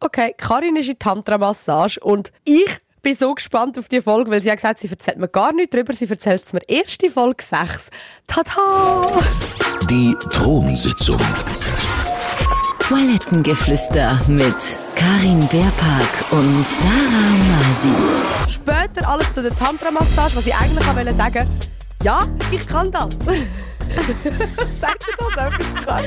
okay, Karin ist in Tantra-Massage und ich bin so gespannt auf die Folge, weil sie hat gesagt, sie erzählt mir gar nichts drüber, sie erzählt es mir erst in Folge 6. Tada! Die Thronsitzung. Toilettengeflüster mit Karin Beerpark und Dara Masi. Später alles zu der Tantra-Massage, was ich eigentlich auch sagen wollte. Ja, ich kann das. Sagst du das einfach?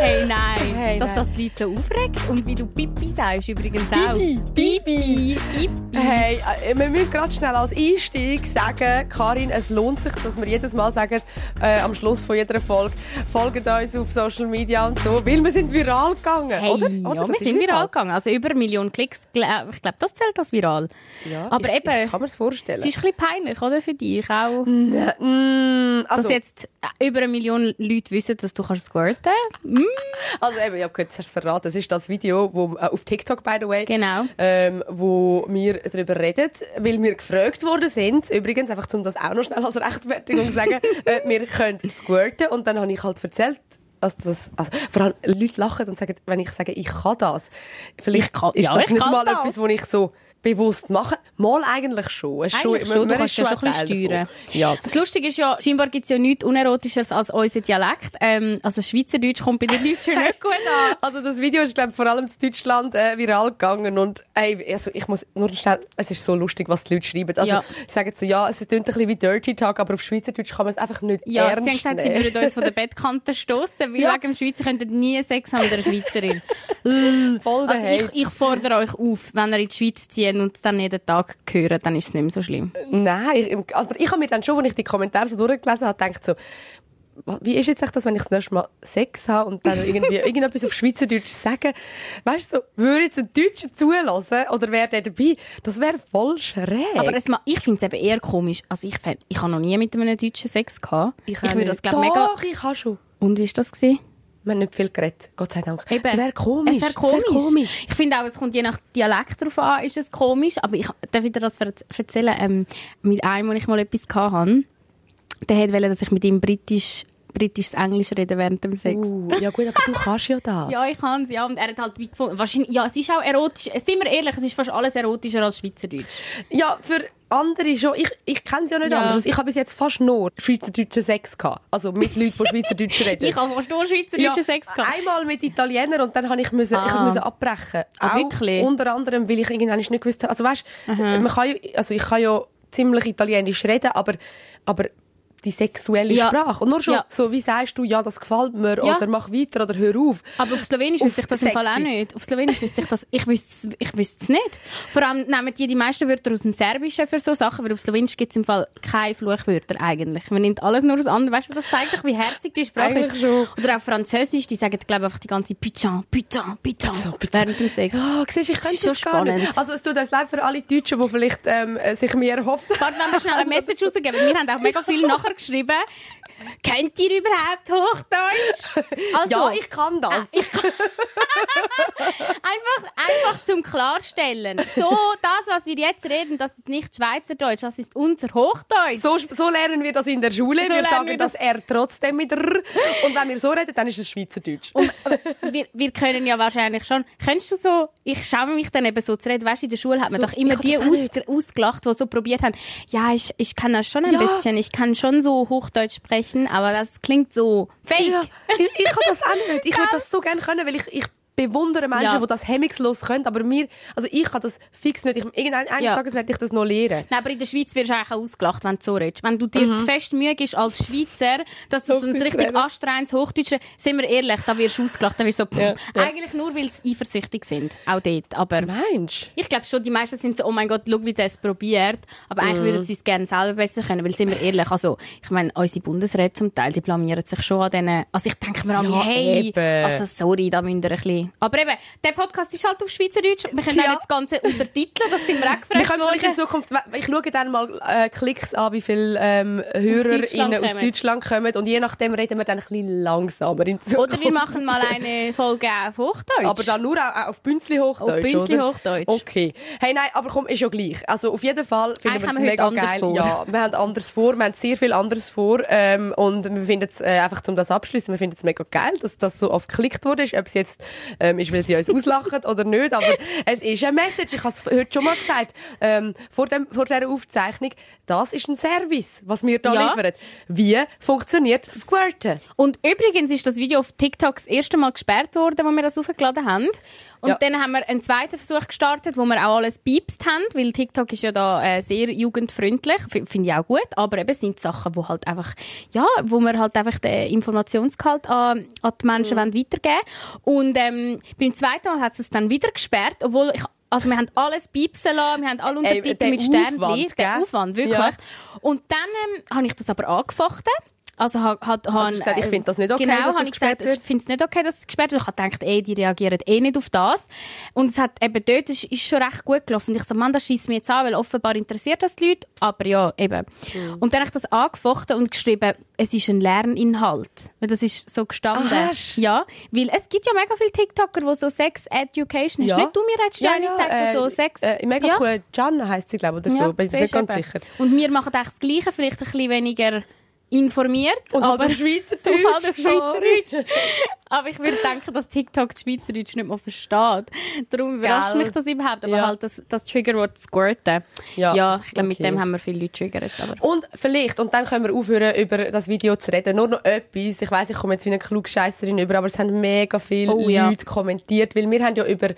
Hey, nein. Hey, dass nein. das die Leute so aufregt. Und wie du Pipi sagst übrigens auch. Bibi, Bibi. Pipi. Hey, äh, wir müssen gerade schnell als Einstieg sagen, Karin, es lohnt sich, dass wir jedes Mal sagen, äh, am Schluss von jeder Folge, folgt uns auf Social Media und so, weil wir sind viral gegangen, Hey, oder? ja, oder? Das wir sind viral gegangen. Also über eine Million Klicks. Gl- Ich glaube, das zählt als viral. Ja, Aber ich, eben, ich kann mir es vorstellen. es ist ein bisschen peinlich, oder? Für dich auch. Mm, also, dass jetzt äh, über eine Million Leute wissen, dass du kannst squirten. also eben, ich habe kurz erst verraten, es ist das Video, wo, äh, auf TikTok, by the way, Genau. ähm, wo wir darüber reden, weil wir gefragt worden sind, übrigens, einfach um das auch noch schnell als Rechtfertigung zu sagen, äh, wir können squirten und dann habe ich halt erzählt, also das, also vor allem Leute lachen und sagen, wenn ich sage, ich kann das, vielleicht Ich kann- ist ja, das ich nicht mal das. etwas, was ich so bewusst mache. Mal eigentlich schon. Es man- schon, du kannst ja schon ein bisschen steuern. davon. Ja. Das Lustige ist ja, scheinbar gibt es ja nichts Unerotisches als unser Dialekt. Ähm, also Schweizerdeutsch kommt bei den Deutschen nicht gut an. Also das Video ist glaub, vor allem in Deutschland äh, viral gegangen und ey, also ich muss nur schnell, es ist so lustig, was die Leute schreiben. Also Ja. sie sagen so, ja, es klingt ein bisschen wie Dirty Talk, aber auf Schweizerdeutsch kann man es einfach nicht Ja, ernst sie haben gesagt, sie nehmen. würden uns von der Bettkante stoßen, weil Ja. wegen dem Schweizer könnten nie Sex haben mit einer Schweizerin. Voll Also ich, ich fordere euch auf, wenn ihr in die Schweiz zieht und es dann jeden Tag hören, dann ist es nicht mehr so schlimm. Nein, ich, aber ich habe mir dann schon, als ich die Kommentare so durchgelesen habe, gedacht so, wie ist jetzt echt das, wenn ich das nächste Mal Sex habe und dann irgendwie irgendetwas auf Schweizerdeutsch sage? Weißt du, so, würde jetzt ein Deutscher zulassen oder wäre der dabei? Das wäre voll schräg. Aber es, ich finde es eben eher komisch. Also ich, fänd- ich habe noch nie mit einem Deutschen Sex gehabt. Ich, auch würde das glaube mega... Doch, ich habe schon. Und wie war das? Gewesen? Haben nicht viel geredet, Gott sei Dank. Eben. Es wäre komisch. Es wäre komisch. Ich finde auch, es kommt je nach Dialekt drauf an, ist es komisch. Aber ich darf dir das erzählen. Ähm, mit einem, wo ich mal etwas hatte, der wollte, dass ich mit ihm britisch, britisches Englisch rede während dem Sex. Uh, ja gut, aber du kannst ja das. Ja, ich kann es, ja. Und er hat halt wie gefunden. Wahrscheinlich, ja, es ist auch erotisch. Sind wir ehrlich, es ist fast alles erotischer als Schweizerdeutsch. Ja, für andere schon. Ich, ich kenne es ja nicht Ja. anders. Ich habe bis jetzt fast nur schweizerdeutschen Sex gehabt. Also mit Leuten, die Schweizerdeutsch reden. Ich habe fast nur schweizerdeutschen Sex gehabt. Einmal mit Italienern und dann habe ich müssen, ich Ah. musste abbrechen. Ah, Auch wirklich? Unter anderem, weil ich irgendwann nicht gewusst habe. Also weißt, man kann ja, also ich kann ja ziemlich Italienisch reden, aber, aber die sexuelle Ja. Sprache. Und nur schon Ja. so, wie sagst du, ja, das gefällt mir, Ja. oder mach weiter, oder hör auf. Aber auf Slowenisch Auf wüsste ich das im Fall auch sexy. nicht. Auf Slowenisch wüsste ich das, ich wüsste, ich wüsste es nicht. Vor allem nehmen die die meisten Wörter aus dem Serbischen für so Sachen, weil auf Slowenisch gibt es im Fall keine Fluchwörter eigentlich. Man nimmt alles nur aus anderen. Weißt du, das zeigt doch, wie herzig die Sprache ist. schon. Oder auch Französisch, die sagen, glaube ich, einfach die ganze Putain, Putain, Putain, während dem Sex. Ja, siehst, ich könnte so gar nicht. spannend. Also es tut uns leid für alle Deutschen, die vielleicht ähm, äh, sich mehr erhofft Warte, wenn wir schnell eine Message rausgeben. Wir haben auch mega viel nachher geschrieben. Kennt ihr überhaupt Hochdeutsch? Also, Ja, ich kann das. Einfach, einfach zum Klarstellen. So, das, was wir jetzt reden, das ist nicht Schweizerdeutsch, das ist unser Hochdeutsch. So, so lernen wir das in der Schule. So wir sagen wir das R trotzdem mit R. Und wenn wir so reden, dann ist es Schweizerdeutsch. Und äh, wir, wir können ja wahrscheinlich schon. Kennst du so, ich schaue mich dann eben so zu reden, weißt du, in der Schule hat man So, doch immer ich kann die aus, ausgelacht, die so probiert haben, ja, ich, ich kann das schon ein Ja. bisschen, ich kann schon so Hochdeutsch sprechen, aber das klingt so fake. Ja, ich, ich kann das auch nicht. Ich würde das so gerne können, weil ich, ich bewundere Menschen, Ja. die das hemmungslos können. Aber mir, also ich kann das fix nicht. Ich, irgendein, eines Ja. Tages werde ich das noch lernen. Nein, aber in der Schweiz wirst du eigentlich auch ausgelacht, wenn du so redest. Wenn du dir zu fest Mühe gibst als Schweizer, dass du so ein richtig anstrengendes Hochdeutsch, sind wir ehrlich, da wirst du ausgelacht, da wirst du so, Ja, eigentlich nur, weil sie eifersüchtig sind. Auch dort. Aber Mensch. ich glaube schon, die meisten sind so, oh mein Gott, schau, wie der es probiert. Aber eigentlich würden sie es gerne selber besser können, weil sind wir ehrlich, also, ich meine, unsere Bundesräte zum Teil, die blamieren sich schon an denen, also ich denke mir an mich, hey, eben. also sorry, da müsst ihr ein bisschen. Aber eben, der Podcast ist halt auf Schweizerdeutsch, wir können nicht das Ganze untertiteln, das sind wir auch Wir gefragt können vielleicht in. Zukunft, ich schaue dann mal äh, Klicks an, wie viele ähm, HörerInnen aus kommen. Deutschland kommen. Und je nachdem reden wir dann ein bisschen langsamer in Zukunft. Oder wir machen mal eine Folge auf Hochdeutsch. Aber dann nur auch, auch auf Bünzli Hochdeutsch, Auf Bünzli oder? Hochdeutsch. Okay. Hey, nein, aber komm, ist ja gleich. Also auf jeden Fall finden wir es wir mega geil. vor. Ja, wir haben anders vor, wir haben sehr viel anderes vor ähm, und wir finden es, äh, einfach zum das abschließen, wir finden es mega geil, dass das so oft geklickt wurde, ob es jetzt ähm, ist, weil sie uns auslachen oder nicht, aber es ist eine Message. Ich habe es heute schon mal gesagt, ähm, vor, dem, vor dieser Aufzeichnung, das ist ein Service, was wir da Ja. liefern. Wie funktioniert Squirten? Und übrigens ist das Video auf TikTok das erste Mal gesperrt worden, wo wir das aufgeladen haben. Und Ja. dann haben wir einen zweiten Versuch gestartet, wo wir auch alles piepst haben, weil TikTok ist ja da äh, sehr jugendfreundlich, finde ich auch gut, aber eben sind Sachen, wo halt einfach, ja, wo wir halt einfach den Informationsgehalt an, an die Menschen wollen weitergeben Und ähm, beim zweiten Mal hat es dann wieder gesperrt, obwohl ich also wir haben alles piepsen lassen, wir haben alle Ey, Untertitel der mit Sternchen, Aufwand, der? Aufwand, wirklich. Ja. Und dann ähm, habe ich das aber angefochten. Also, ha, hat, hast du gesagt, ich finde das nicht okay, genau, dass habe es ich gesagt, gesperrt ich finde es nicht okay, dass es gesperrt wird. Ich habe gedacht, ey, die reagieren eh nicht auf das. Und es hat eben dort, ist, ist schon recht gut gelaufen. Und ich so, Mann, das schießt mir jetzt an, weil offenbar interessiert das die Leute. Aber ja, eben. Mhm. Und dann habe ich das angefochten und geschrieben, es ist ein Lerninhalt. Weil das ist so gestanden. Hast? ja, weil es gibt ja mega viele TikToker, die so Sex Education, hast Ja. nicht du mir jetzt Jenny gezeigt, die so Sex... Äh, mega ja. cool. Jan heisst sie, glaube ich, oder so. Bin ich nicht ganz eben. sicher. Und wir machen eigentlich das Gleiche, vielleicht ein bisschen weniger informiert. Und halt aber auf Schweizerdeutsch. Und halt. Schweizerdeutsch. aber ich würde denken, dass TikTok das Schweizerdeutsch nicht mehr versteht. Darum überrascht Gell? mich das überhaupt. Aber Ja. halt das, das Triggerwort Squirten. Ja, Ja, ich glaube, mit okay. dem haben wir viele Leute triggert. Aber Und vielleicht, und dann können wir aufhören, über das Video zu reden. Nur noch etwas. Ich weiss, ich komme jetzt wie eine Klugscheisserin über, aber es haben mega viele Oh, ja. Leute kommentiert, weil wir haben ja über,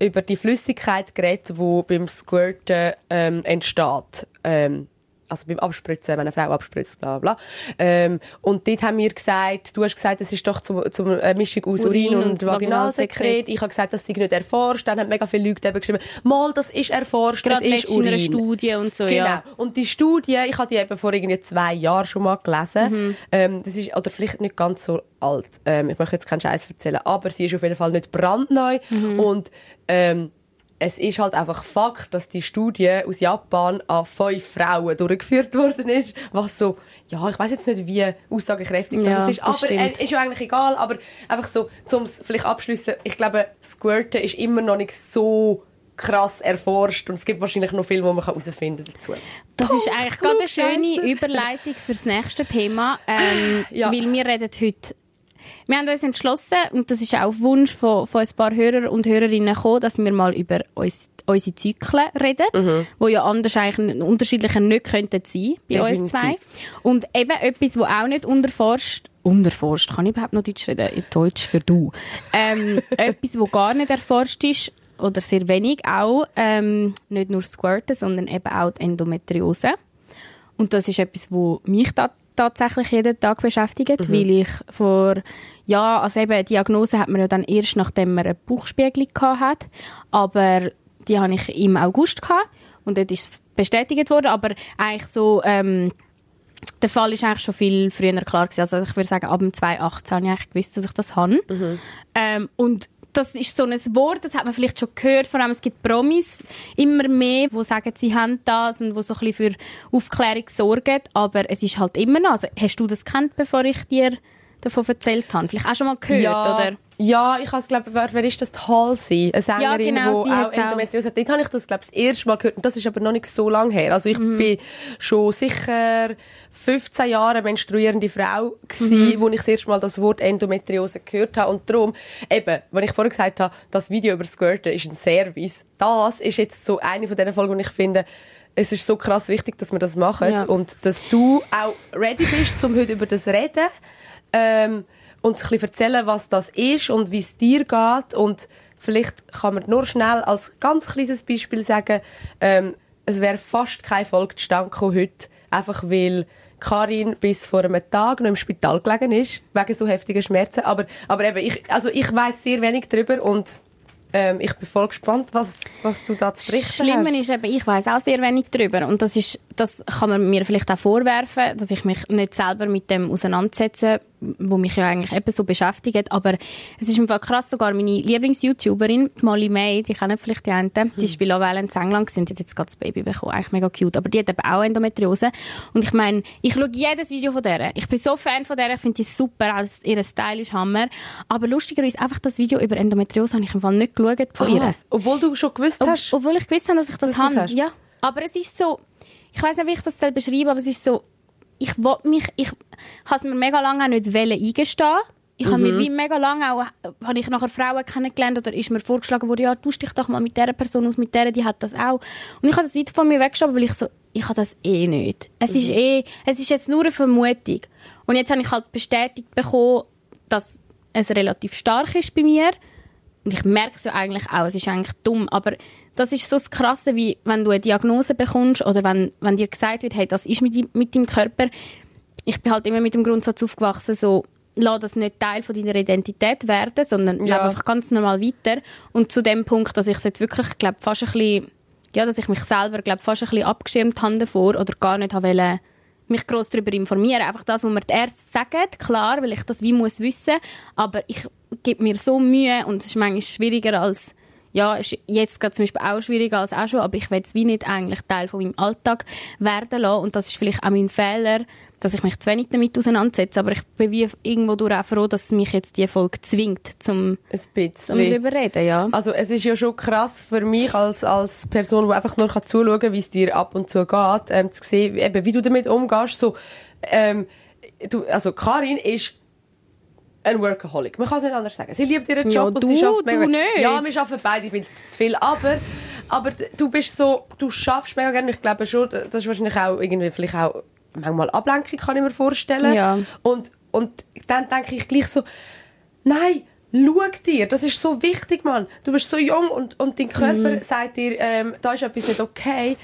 über die Flüssigkeit geredet, die beim Squirten ähm, entsteht. Ähm, also beim Abspritzen, wenn eine Frau abspritzt, bla bla bla. Ähm, und dort haben wir gesagt, du hast gesagt, es ist doch zum, zum eine Mischung aus Urin, Urin und, Vaginalsekret. Ich habe gesagt, das sei nicht erforscht. Dann haben mega viele Leute eben geschrieben, mal, das ist erforscht, gerade es ist letztens in einer Urin. Studie und so, Genau. ja. Und die Studie, ich habe die eben vor irgendwie zwei Jahren schon mal gelesen. Mhm. Ähm, das ist, oder vielleicht nicht ganz so alt. Ähm, ich möchte jetzt keinen Scheiß erzählen, aber sie ist auf jeden Fall nicht brandneu. Mhm. Und, ähm, es ist halt einfach Fakt, dass die Studie aus Japan an fünf Frauen durchgeführt worden ist, was so, ja, ich weiß jetzt nicht, wie aussagekräftig Ja, das ist, das aber äh, ist ja eigentlich egal, aber einfach so, zum vielleicht abschließen, ich glaube, Squirten ist immer noch nicht so krass erforscht und es gibt wahrscheinlich noch viel, was man herausfinden kann dazu. Das ist eigentlich gerade eine schöne Überleitung fürs nächste Thema, ähm, Ja. weil wir reden heute wir haben uns entschlossen, und das ist auch auf Wunsch von, von ein paar Hörer und Hörerinnen gekommen, dass wir mal über uns, unsere Zyklen reden, Mhm. wo ja anders eigentlich unterschiedlicher nicht könnten sein bei uns zwei. Definitiv. Und eben etwas, wo auch nicht unterforscht, unterforscht, kann ich überhaupt noch Deutsch reden? In Deutsch für du. Ähm, etwas, wo gar nicht erforscht ist, oder sehr wenig auch, ähm, nicht nur Squirten, sondern eben auch die Endometriose. Und das ist etwas, wo mich da tatsächlich jeden Tag beschäftigt, weil ich vor, ja, also eben, Diagnose hat man ja dann erst, nachdem man eine Bauchspiegelung hat, aber die hatte ich im August gehabt und dort ist es bestätigt worden, aber eigentlich so, ähm, der Fall ist eigentlich schon viel früher klar gewesen. Also ich würde sagen, ab dem 2018 habe ich eigentlich gewusst, dass ich das habe. Ähm, und das ist so ein Wort, das hat man vielleicht schon gehört, vor allem es gibt Promis immer mehr, die sagen, sie haben das und die so ein bisschen für Aufklärung sorgen, aber es ist halt immer noch, also hast du das kennt, bevor ich dir davon erzählt habe? Vielleicht auch schon mal gehört, ja, oder? Ja, ich habe es, glaube wer, wer ist das? Die Halsey, eine Sängerin, Ja, genau, die auch. Endometriose hat. Dort habe ich das, glaube das erste Mal gehört. Und das ist aber noch nicht so lange her. Also ich Mhm. bin schon sicher 15 Jahre menstruierende Frau gewesen, Mhm. wo ich das erste Mal das Wort Endometriose gehört habe. Und darum, eben, wenn ich vorher gesagt habe, das Video über Squirten ist ein Service, das ist jetzt so eine von diesen Folgen, wo ich finde, es ist so krass wichtig, dass wir das machen. Ja. Und dass du auch ready bist, um heute über das zu reden. Ähm, und ein bisschen erzählen, was das ist und wie es dir geht. Und vielleicht kann man nur schnell als ganz kleines Beispiel sagen, ähm, es wäre fast keine Folge zustande heute, einfach weil Karin bis vor einem Tag noch im Spital gelegen ist, wegen so heftigen Schmerzen. Aber, aber eben, ich, also ich weiß sehr wenig darüber und ähm, ich bin voll gespannt, was, was du da zu berichten Schlimme hast. ist eben, ich weiß auch sehr wenig darüber und das ist, das kann man mir vielleicht auch vorwerfen, dass ich mich nicht selber mit dem auseinandersetze, wo mich ja eigentlich eben so beschäftigt, aber es ist im Fall krass, sogar meine Lieblings-YouTuberin, Molly May, die kennen vielleicht die einen, die ist bei Love Island in England gewesen, die hat jetzt gerade das Baby bekommen, eigentlich mega cute, aber die hat eben auch Endometriose und ich meine, ich schaue jedes Video von der, ich bin so Fan von der, ich finde die super, ihr Style ist Hammer, aber lustigerweise einfach das Video über Endometriose habe ich im Fall nicht geschaut von ihr. Ah, obwohl du schon gewusst Ob, hast. obwohl ich gewusst habe, dass ich das habe. Ja. Aber es ist so, ich weiß nicht, wie ich das soll beschreiben aber es ist so, ich will mich, ich habe mir mega lange auch nicht eingestehen. Ich habe mir wie mega lange auch, habe ich nachher Frauen kennengelernt oder ist mir vorgeschlagen worden, ja, tausch dich doch mal mit dieser Person aus, mit der, die hat das auch. Und ich habe das weit von mir weggeschoben, weil ich so, ich habe das eh nicht. Es ist eh, es ist jetzt nur eine Vermutung. Und jetzt habe ich halt bestätigt bekommen, dass es relativ stark ist bei mir. Und ich merke es ja eigentlich auch, es ist eigentlich dumm, aber das ist so das Krasse, wie wenn du eine Diagnose bekommst oder wenn, wenn dir gesagt wird, hey, das ist mit, mit deinem Körper. Ich bin halt immer mit dem Grundsatz aufgewachsen, so, lass das nicht Teil von deiner Identität werden, sondern Ja. lebe einfach ganz normal weiter. Und zu dem Punkt, dass ich es jetzt wirklich, glaube fast ein bisschen, ja, dass ich mich selber, glaube fast ein bisschen abgeschirmt habe davor oder gar nicht habe wollen, mich gross darüber informieren. Einfach das, was mir die Ärzte sagen, klar, weil ich das wie muss wissen. Aber ich gebe mir so Mühe und es ist manchmal schwieriger als, ja, ist jetzt gerade zum Beispiel auch schwieriger als auch schon, aber ich will es wie nicht eigentlich Teil von meinem Alltag werden lassen. Und das ist vielleicht auch mein Fehler, dass ich mich zu wenig damit auseinandersetze. Aber ich bin wie irgendwo durch auch froh, dass mich jetzt die Folge zwingt, zum, zum darüber reden, ja. Also es ist ja schon krass für mich als, als Person, die einfach nur kann zuschauen kann, wie es dir ab und zu geht, ähm, zu sehen, eben, wie du damit umgehst. So, ähm, du, also Karin ist ein Workaholic. Man kann es nicht anders sagen. Sie liebt ihren Ja, Job und du- sie schafft du mega. nicht. Ja, wir arbeiten beide ein bisschen zu viel, aber aber du bist so, du schaffst mega gerne. Ich glaube schon, das ist wahrscheinlich auch irgendwie vielleicht auch manchmal Ablenkung, kann ich mir vorstellen. Ja. Und und dann denke ich gleich so, nein. Schau dir, das ist so wichtig, Mann. Du bist so jung und, und dein Körper Mhm. sagt dir, ähm, da ist etwas nicht okay.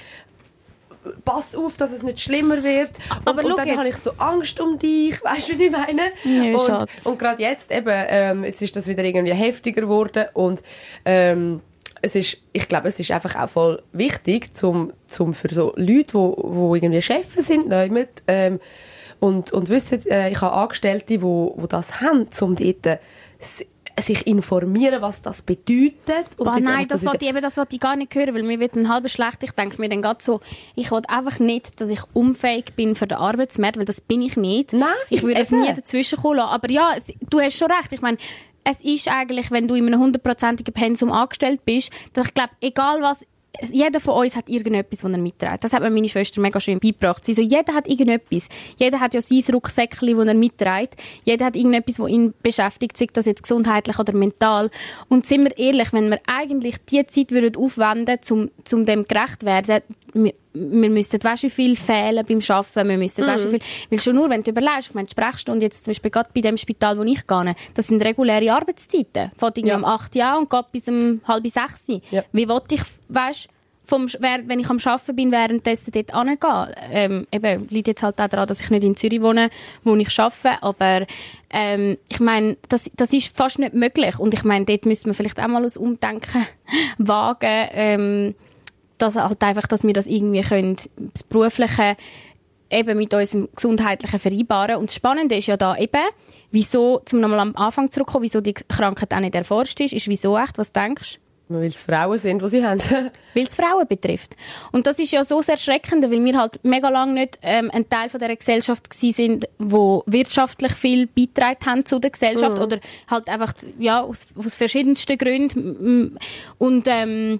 Pass auf, dass es nicht schlimmer wird. Und, Aber und dann habe ich so Angst um dich. Weißt du, wie ich meine? Ja, und Schatz. und gerade jetzt eben, ähm, jetzt ist das wieder irgendwie heftiger geworden und ähm, es ist, ich glaube, es ist einfach auch voll wichtig, zum, zum für so Leute, wo, wo irgendwie Chefs sind, ähm, und, und wissen, äh, ich habe Angestellte, wo, wo das haben, um dort äh, sich informieren, was das bedeutet. Und Boah, nein, das in wollte ich, eben, das wollte ich gar nicht hören, weil mir wird ein halber schlecht. Ich denke mir dann gerade so, ich will einfach nicht, dass ich unfähig bin für den Arbeitsmarkt, weil das bin ich nicht. Nein, ich würde es nie dazwischen kommen lassen. Aber ja, es, du hast schon recht. Ich meine, es ist eigentlich, wenn du in einem hundertprozentigen Pensum angestellt bist, dass ich glaube, egal was, jeder von uns hat irgendetwas, was er mitträgt. Das hat mir meine Schwester mega schön beigebracht. Sie so, jeder hat irgendetwas. Jeder hat ja sein Rucksäckchen, das er mitträgt. Jeder hat irgendetwas, das ihn beschäftigt, sei das jetzt gesundheitlich oder mental. Und sind wir ehrlich, wenn wir eigentlich die Zeit aufwenden würden, um, um dem gerecht werden, wir, müssten, weißt wie viel fehlen beim Arbeiten, wir müssten, weißt du, wie viel, weil schon nur, wenn du überlegst, ich meine, die Sprechstunde jetzt zum Beispiel gerade bei dem Spital, wo ich gehe, das sind reguläre Arbeitszeiten. Irgendwie Ja. um 8 Uhr und geht bis um halb sechs. Ja. Wie wollte ich, weißt vom, wenn ich am Arbeiten bin, währenddessen dort hingehen. Ähm, eben, liegt jetzt halt auch daran, dass ich nicht in Zürich wohne, wo ich arbeite, aber ähm, ich meine, das, das ist fast nicht möglich und ich meine, dort müssen wir vielleicht auch mal aus Umdenken wagen, ähm, dass halt einfach, dass wir das irgendwie können, das Berufliche eben mit unserem Gesundheitlichen vereinbaren. Und das Spannende ist ja da eben, wieso, zum nochmal am Anfang zurückkommen, wieso die Krankheit auch nicht erforscht ist, ist wieso echt, was denkst du? Weil es Frauen sind, die sie haben. weil es Frauen betrifft. Und das ist ja so sehr erschreckend, weil wir halt mega lange nicht ähm, ein Teil von der Gesellschaft gsi sind, wo wirtschaftlich viel beitragen haben zu der Gesellschaft oder halt einfach ja aus, aus verschiedensten Gründen und ähm,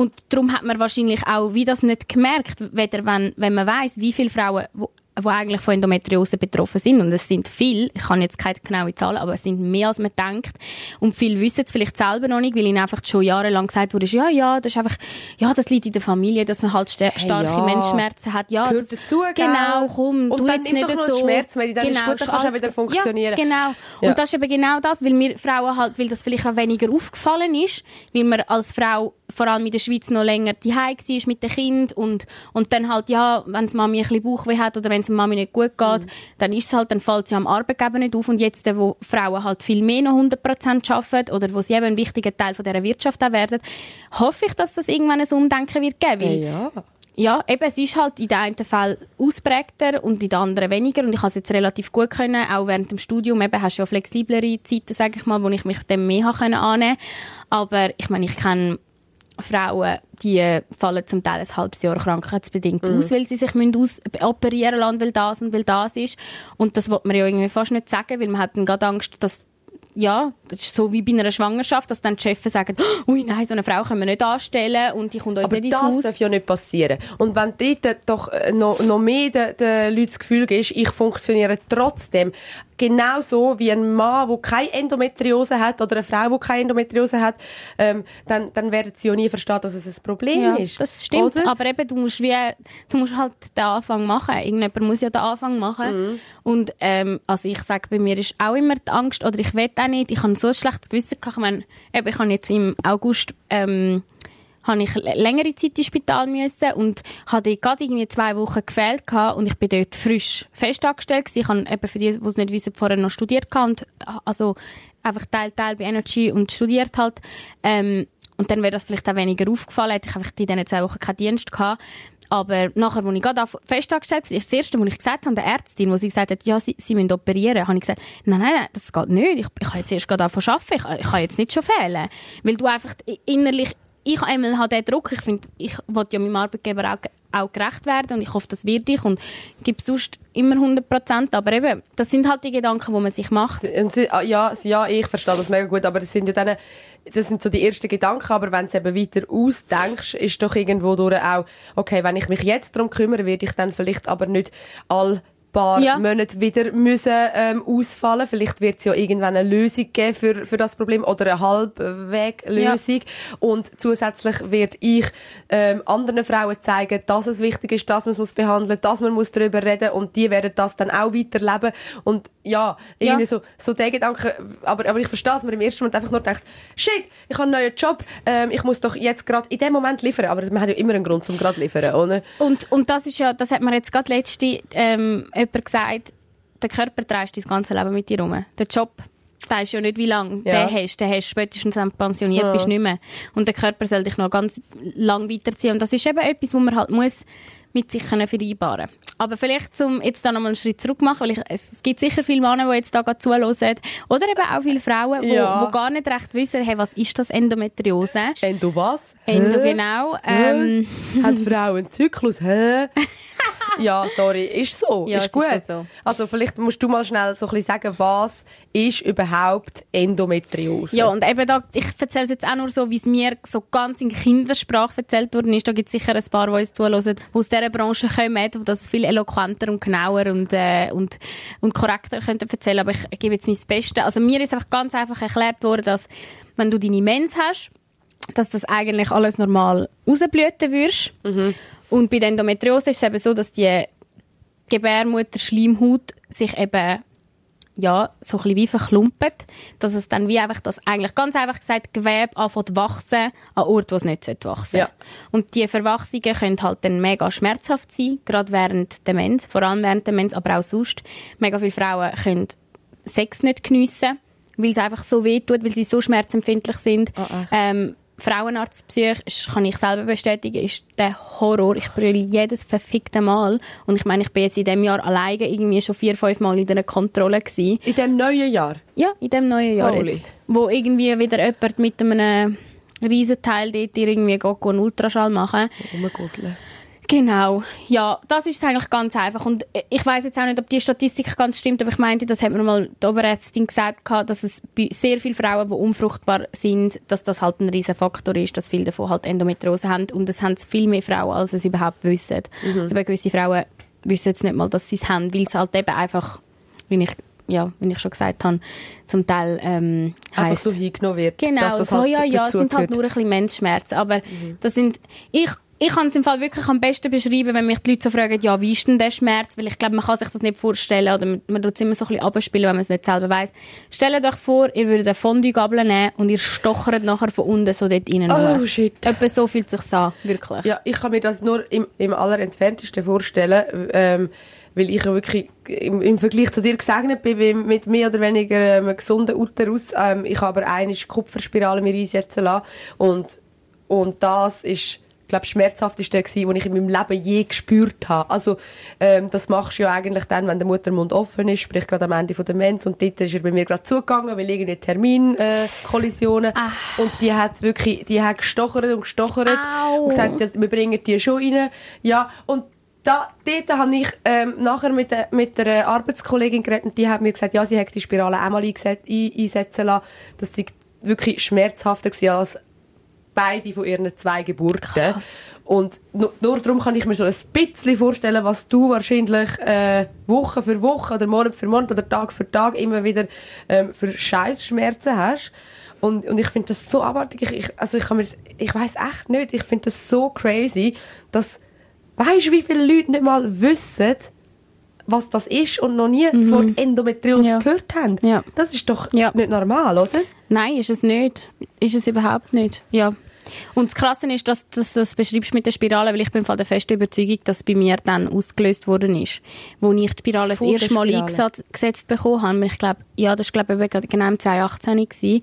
und darum hat man wahrscheinlich auch wie das nicht gemerkt, weder wenn, wenn man weiß, wie viele Frauen wo, wo eigentlich von Endometriose betroffen sind und es sind viel, ich kann jetzt keine genaue Zahlen, aber es sind mehr als man denkt und viele wissen es vielleicht selber noch nicht, weil ihnen einfach schon jahrelang gesagt wurde, ja, ja, das ist einfach, ja, das liegt in der Familie, dass man halt sta- starke ja. Menschenschmerzen hat, ja, Gehört das, dazu, genau, komm, Und du jetzt nicht so, Schmerzmedizin, dann ist gut, dann kannst du wieder funktionieren. Ja, genau. Ja. Und das ist eben genau das, weil mir Frauen halt, weil das vielleicht auch weniger aufgefallen ist, weil man als Frau vor allem in der Schweiz noch länger die war mit dem Kind und, und dann halt, ja, wenn es Mami ein bisschen Bauchweh hat oder wenn es der Mami nicht gut geht, dann ist es halt, dann fällt sie am Arbeitgeber nicht auf und jetzt, wo Frauen halt viel mehr noch 100% arbeiten oder wo sie eben ein wichtiger Teil von dieser Wirtschaft auch werden, hoffe ich, dass das irgendwann ein Umdenken wird geben, weil ja. ja, eben, es ist halt in den einen Fällen ausprägter und in den anderen weniger. Und ich habe es jetzt relativ gut können, auch während dem Studium. Eben hast du ja flexiblere Zeiten, sage ich mal, wo ich mich dem mehr annehmen Aber ich meine, ich kenne Frauen, die fallen zum Teil ein halbes Jahr krankheitsbedingt aus, weil sie sich müssen aus operieren lassen, weil das und weil das ist. Und das will man ja irgendwie fast nicht sagen, weil man hat dann gerade Angst, dass ja, das ist so wie bei einer Schwangerschaft, dass dann die Chefs sagen, ui nein, so eine Frau können wir nicht anstellen und die kommt uns Aber nicht ins das Haus. darf ja nicht passieren. Und wenn dort doch äh, noch, noch mehr den, den Leuten das Gefühl ist, ich funktioniere trotzdem, genau so wie ein Mann, der keine Endometriose hat oder eine Frau, die keine Endometriose hat, ähm, dann, dann werden sie ja nie verstehen, dass es ein Problem Ja, ist. das stimmt. Oder? Aber eben, du musst, wie, du musst halt den Anfang machen. Irgendjemand muss ja den Anfang machen. Mhm. Und ähm, also ich sage, bei mir ist auch immer die Angst, oder ich will auch nicht, ich habe so ein schlechtes Gewissen gehabt. Ich meine, eben, ich habe jetzt im August ähm, habe ich längere Zeit ins Spital müssen und hatte gerade irgendwie zwei Wochen gefehlt und ich bin dort frisch fest angestellt gewesen. Ich habe für die, die es nicht wissen, vorher noch studiert und also einfach Teil, Teil bei Energy und studiert halt. Ähm, und dann wäre das vielleicht auch weniger aufgefallen, hätte ich einfach in diesen zwei Wochen keinen Dienst gehabt. Aber nachher, als ich gerade auf- fest angestellt war, das Erste, was ich gesagt habe, der Ärztin, wo sie gesagt hat, ja, sie, sie müssen operieren, habe ich gesagt, nein, nein, nein, das geht nicht. Ich, ich habe jetzt erst gerade angefangen zu arbeiten. Ich, ich kann jetzt nicht schon fehlen. Weil du einfach innerlich, ich einmal habe den Druck, ich finde, ich will ja meinem Arbeitgeber auch, auch gerecht werden und ich hoffe, das wird ich und gebe sonst immer 100 Prozent. Aber eben, das sind halt die Gedanken, die man sich macht. Sie, ah, ja, ja, ich verstehe das mega gut, aber das sind ja dann, das sind so die ersten Gedanken, aber wenn du es eben weiter ausdenkst, ist doch irgendwo durch auch, okay, wenn ich mich jetzt darum kümmere, werde ich dann vielleicht aber nicht all paar Ja. Monate wieder müssen, ähm, ausfallen. Vielleicht wird es ja irgendwann eine Lösung geben für, für das Problem oder eine Halbweglösung. Und zusätzlich werde ich ähm, anderen Frauen zeigen, dass es wichtig ist, dass man es muss behandeln, dass man muss darüber reden und die werden das dann auch weiterleben. Und ja, irgendwie Ja. so, so der Gedanke, aber, aber ich verstehe, dass man im ersten Moment einfach nur denkt, shit, ich habe einen neuen Job, ähm, ich muss doch jetzt gerade in dem Moment liefern. Aber man hat ja immer einen Grund zum gerade liefern, oder? Und, und das ist ja, das hat mir jetzt gerade letzte ähm, jemand gesagt, der Körper trägst dein ganze Leben mit dir rum. Der Job, du weisst ja nicht, wie lange Ja. den hast. Den hast du spätestens, wenn du pensioniert Ja. bist, nicht mehr. Und der Körper soll dich noch ganz lang weiterziehen. Und das ist eben etwas, wo man halt muss mit sich können vereinbaren aber vielleicht zum jetzt da nochmal einen Schritt zurück machen, weil ich, es, gibt sicher viele Männer, die jetzt da gerade zuhören. Oder eben auch viele Frauen, die Ja. wo gar nicht recht wissen, hey, was ist das Endometriose? Endo was? Endo, Hä? genau. Ähm, Hat Frau einen Zyklus? Hä? ja, sorry, ist so. Ja, ist gut. ist so. Also vielleicht musst du mal schnell so ein bisschen sagen, was ist überhaupt Endometriose? Ja, und eben da, ich erzähle es jetzt auch nur so, wie es mir so ganz in Kindersprache erzählt worden ist. Da gibt es sicher ein paar, die uns zuhören, die aus dieser Branche kommen, die das viel eloquenter und genauer und, äh, und, und korrekter könnten erzählen. Aber ich gebe jetzt mein Bestes. Also mir ist einfach ganz einfach erklärt worden, dass wenn du deine Mens hast, dass das eigentlich alles normal rausblüten würdest. Und bei der Endometriose ist es eben so, dass die Gebärmutterschleimhaut sich eben ja, so ein bisschen wie verklumpet, dass es dann wie einfach das eigentlich ganz einfach gesagt Gewebe anfängt wachsen an Ort, wo es nicht wachsen Ja. Und die Verwachsungen können halt dann mega schmerzhaft sein, gerade während der Mens, vor allem während der Mens, aber auch sonst. Mega viele Frauen können Sex nicht geniessen, weil es einfach so weh tut, weil sie so schmerzempfindlich sind. Ähm, Frauenarztpsych, ist- kann ich selber bestätigen, ist der Horror. Ich brülle jedes verfickte Mal. Und ich meine, ich bin jetzt in diesem Jahr alleine irgendwie schon vier, fünf Mal in einer Kontrolle gewesen. In dem neuen Jahr? Ja, in dem neuen Jahr Holy. jetzt. Wo irgendwie wieder jemand mit einem riesen Teil dort irgendwie geht, einen Ultraschall machen. Rumgusseln. Genau. Ja, das ist eigentlich ganz einfach. Und ich weiß jetzt auch nicht, ob die Statistik ganz stimmt, aber ich meinte, das hat mir mal die Oberärztin gesagt, dass es bei sehr vielen Frauen, die unfruchtbar sind, dass das halt ein riesen Faktor ist, dass viele davon halt Endometriose haben. Und es haben viel mehr Frauen, als es überhaupt wissen. Also bei gewissen Frauen wissen jetzt nicht mal, dass sie es haben, weil es halt eben einfach, wie ich, ja, wie ich schon gesagt habe, zum Teil ähm, Einfach heisst, so hingenommen wird. Genau, dass das so, halt ja, ja, es sind halt nur ein bisschen Menschschmerzen. Aber das sind, ich, ich kann es im Fall wirklich am besten beschreiben, wenn mich die Leute so fragen, ja, wie ist denn der Schmerz? Weil ich glaube, man kann sich das nicht vorstellen oder man, man tut es immer so ein bisschen abspielen, wenn man es nicht selber weiß. Stellt euch vor, ihr würdet eine Fondue-Gabel nehmen und ihr stochert nachher von unten so dort rein. Oh, nur. shit. Etwa so fühlt es sich an, wirklich. Ja, ich kann mir das nur im, im allerentferntesten vorstellen, ähm, weil ich ja wirklich im, im Vergleich zu dir gesegnet bin, bin mit mehr oder weniger ähm, einem gesunden Uterus. Ähm, ich habe aber eine Kupferspirale mir einsetzen lassen und, und das ist glaube schmerzhafteste gewesen, was ich in meinem Leben je gespürt habe. Also ähm, das machst du ja eigentlich dann, wenn der Muttermund offen ist, sprich gerade am Ende von der Mens und dort ist er bei mir gerade zugegangen, weil irgendwie Terminkollisionen äh, Kollisionen. und die hat wirklich, die hat gestochert und gestochert Au. und gesagt, wir bringen die schon rein. Ja, und da, dort habe ich ähm, nachher mit, der, mit der Arbeitskollegin geredet und die hat mir gesagt, ja, sie hat die Spirale einmal eingeset, ein, einsetzen lassen. Das sei wirklich schmerzhafter gewesen als beide von ihren zwei Geburten. Und nur, nur darum kann ich mir so ein bisschen vorstellen, was du wahrscheinlich äh, Woche für Woche oder Monat für Monat oder Tag für Tag immer wieder ähm, für Scheißschmerzen hast. Und, und ich finde das so abartig. Ich, ich, also ich, kann mir das- ich weiß echt nicht. Ich finde das so crazy, dass weißt du, wie viele Leute nicht mal wissen, was das ist und noch nie das Wort Endometriose Mhm. Ja. gehört haben. Ja. Das ist doch Ja. nicht normal, oder? Nein, ist es nicht. Ist es überhaupt nicht. Ja. Und das Krasse ist, dass, dass du das beschreibst mit der Spirale, weil ich bin von der festen Überzeugung, dass bei mir dann ausgelöst worden ist, wo ich die Spirale das Von der erste Mal eingesetzt gesetzt bekommen habe. Ich glaube, ja, das war glaube ich genau im 2018 gewesen.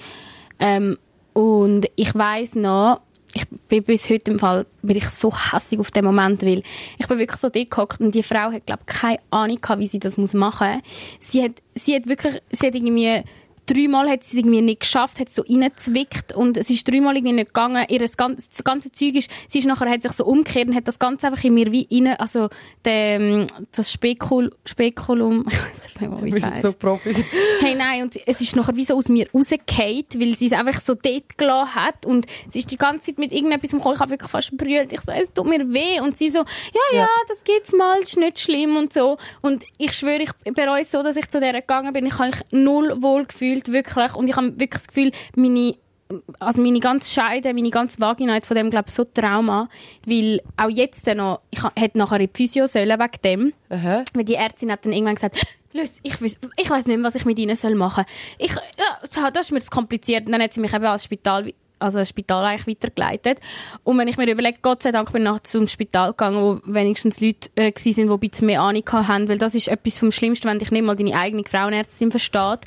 Ähm, und ich weiß noch, ich bin bis heute im Fall bin ich so hässig auf den Moment, weil ich bin wirklich so dick gehockt und die Frau hat glaube keine Ahnung gehabt, wie sie das muss machen. Sie hat, sie hat wirklich, sie hat irgendwie dreimal hat sie es irgendwie nicht geschafft, hat so reingezwickt und es ist dreimal irgendwie nicht gegangen. Ihr das ganze, das ganze Zeug ist, sie ist nachher, hat sich so umgekehrt und hat das Ganze einfach in mir wie rein, also der, das Spekul, Spekulum, ich weiß nicht mehr, wie es heisst. Profis. Hey, nein, und es ist nachher wie so aus mir rausgefallen, weil sie es einfach so dort gelassen hat und sie ist die ganze Zeit mit irgendetwas im Kopf, ich habe wirklich fast brüllt, ich so, es tut mir weh und sie so, ja, ja, das gibt's mal, ist nicht schlimm und so und ich schwöre, ich bereue es so, dass ich zu der gegangen bin, ich habe mich null wohl gefühlt, wirklich und ich habe wirklich das Gefühl, meine also meine ganze Scheide, meine ganze Vagina hat von dem, glaube ich, so Trauma, weil auch jetzt noch, ich hätte nachher in die Physio sollen wegen dem, Aha. weil die Ärztin hat dann irgendwann gesagt, Luis, ich, weiss, ich weiß nicht mehr, was ich mit ihnen soll machen soll. Ich, ja, das ist mir zu kompliziert. Und dann hat sie mich eben als Spital, also als Spital eigentlich weitergeleitet. Und wenn ich mir überlege, Gott sei Dank bin ich nachher zum Spital gegangen, wo wenigstens Leute äh, waren, die ein bisschen mehr Ahnung haben, weil das ist etwas vom Schlimmsten, wenn dich nicht mal deine eigene Frauenärztin versteht.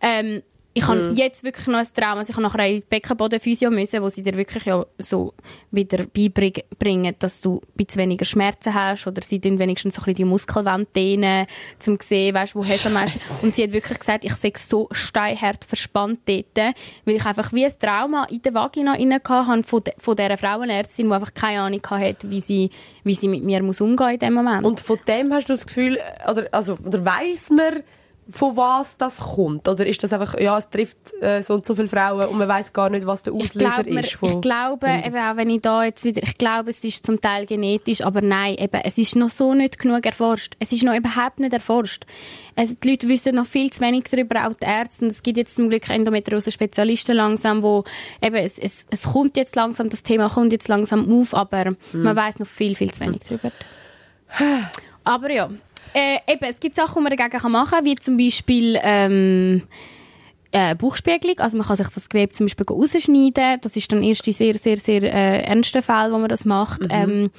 Ähm, ich habe jetzt wirklich noch ein Trauma. Also ich habe nachher in die Beckenbodenphysio müssen, wo sie dir wirklich ja so wieder beibringen, dass du ein bisschen weniger Schmerzen hast oder sie tun wenigstens so ein bisschen die Muskelwände dehnen, um zu sehen, weißt, wo hast du am meisten. Und sie hat wirklich gesagt, ich sei so steinhart verspannt dort, weil ich einfach wie ein Trauma in der Vagina rein hatte von, de, von dieser Frauenärztin, die einfach keine Ahnung hatte, wie sie, wie sie mit mir muss umgehen in dem Moment. Und von dem hast du das Gefühl, oder, also, oder weiss man, von was das kommt? Oder ist das einfach, ja, es trifft äh, so und so viele Frauen und man weiß gar nicht, was der ich Auslöser glaube, ist? Von, ich glaube eben auch wenn ich da jetzt wieder, ich glaube, es ist zum Teil genetisch, aber nein, eben, es ist noch so nicht genug erforscht. Es ist noch überhaupt nicht erforscht. Also die Leute wissen noch viel zu wenig darüber, auch die Ärzte. Und es gibt jetzt zum Glück Endometriose-Spezialisten langsam, wo eben, es, es, es kommt jetzt langsam, das Thema kommt jetzt langsam auf, aber Hm. man weiß noch viel, viel zu wenig darüber. Aber ja, äh, eben, es gibt Sachen, die man dagegen machen kann, wie zum Beispiel ähm, äh, Bauchspiegelung. Also man kann sich das Gewebe zum Beispiel rausschneiden. Das ist dann erst in sehr, sehr, sehr äh, ernsten Fällen, wo man das macht. Ähm,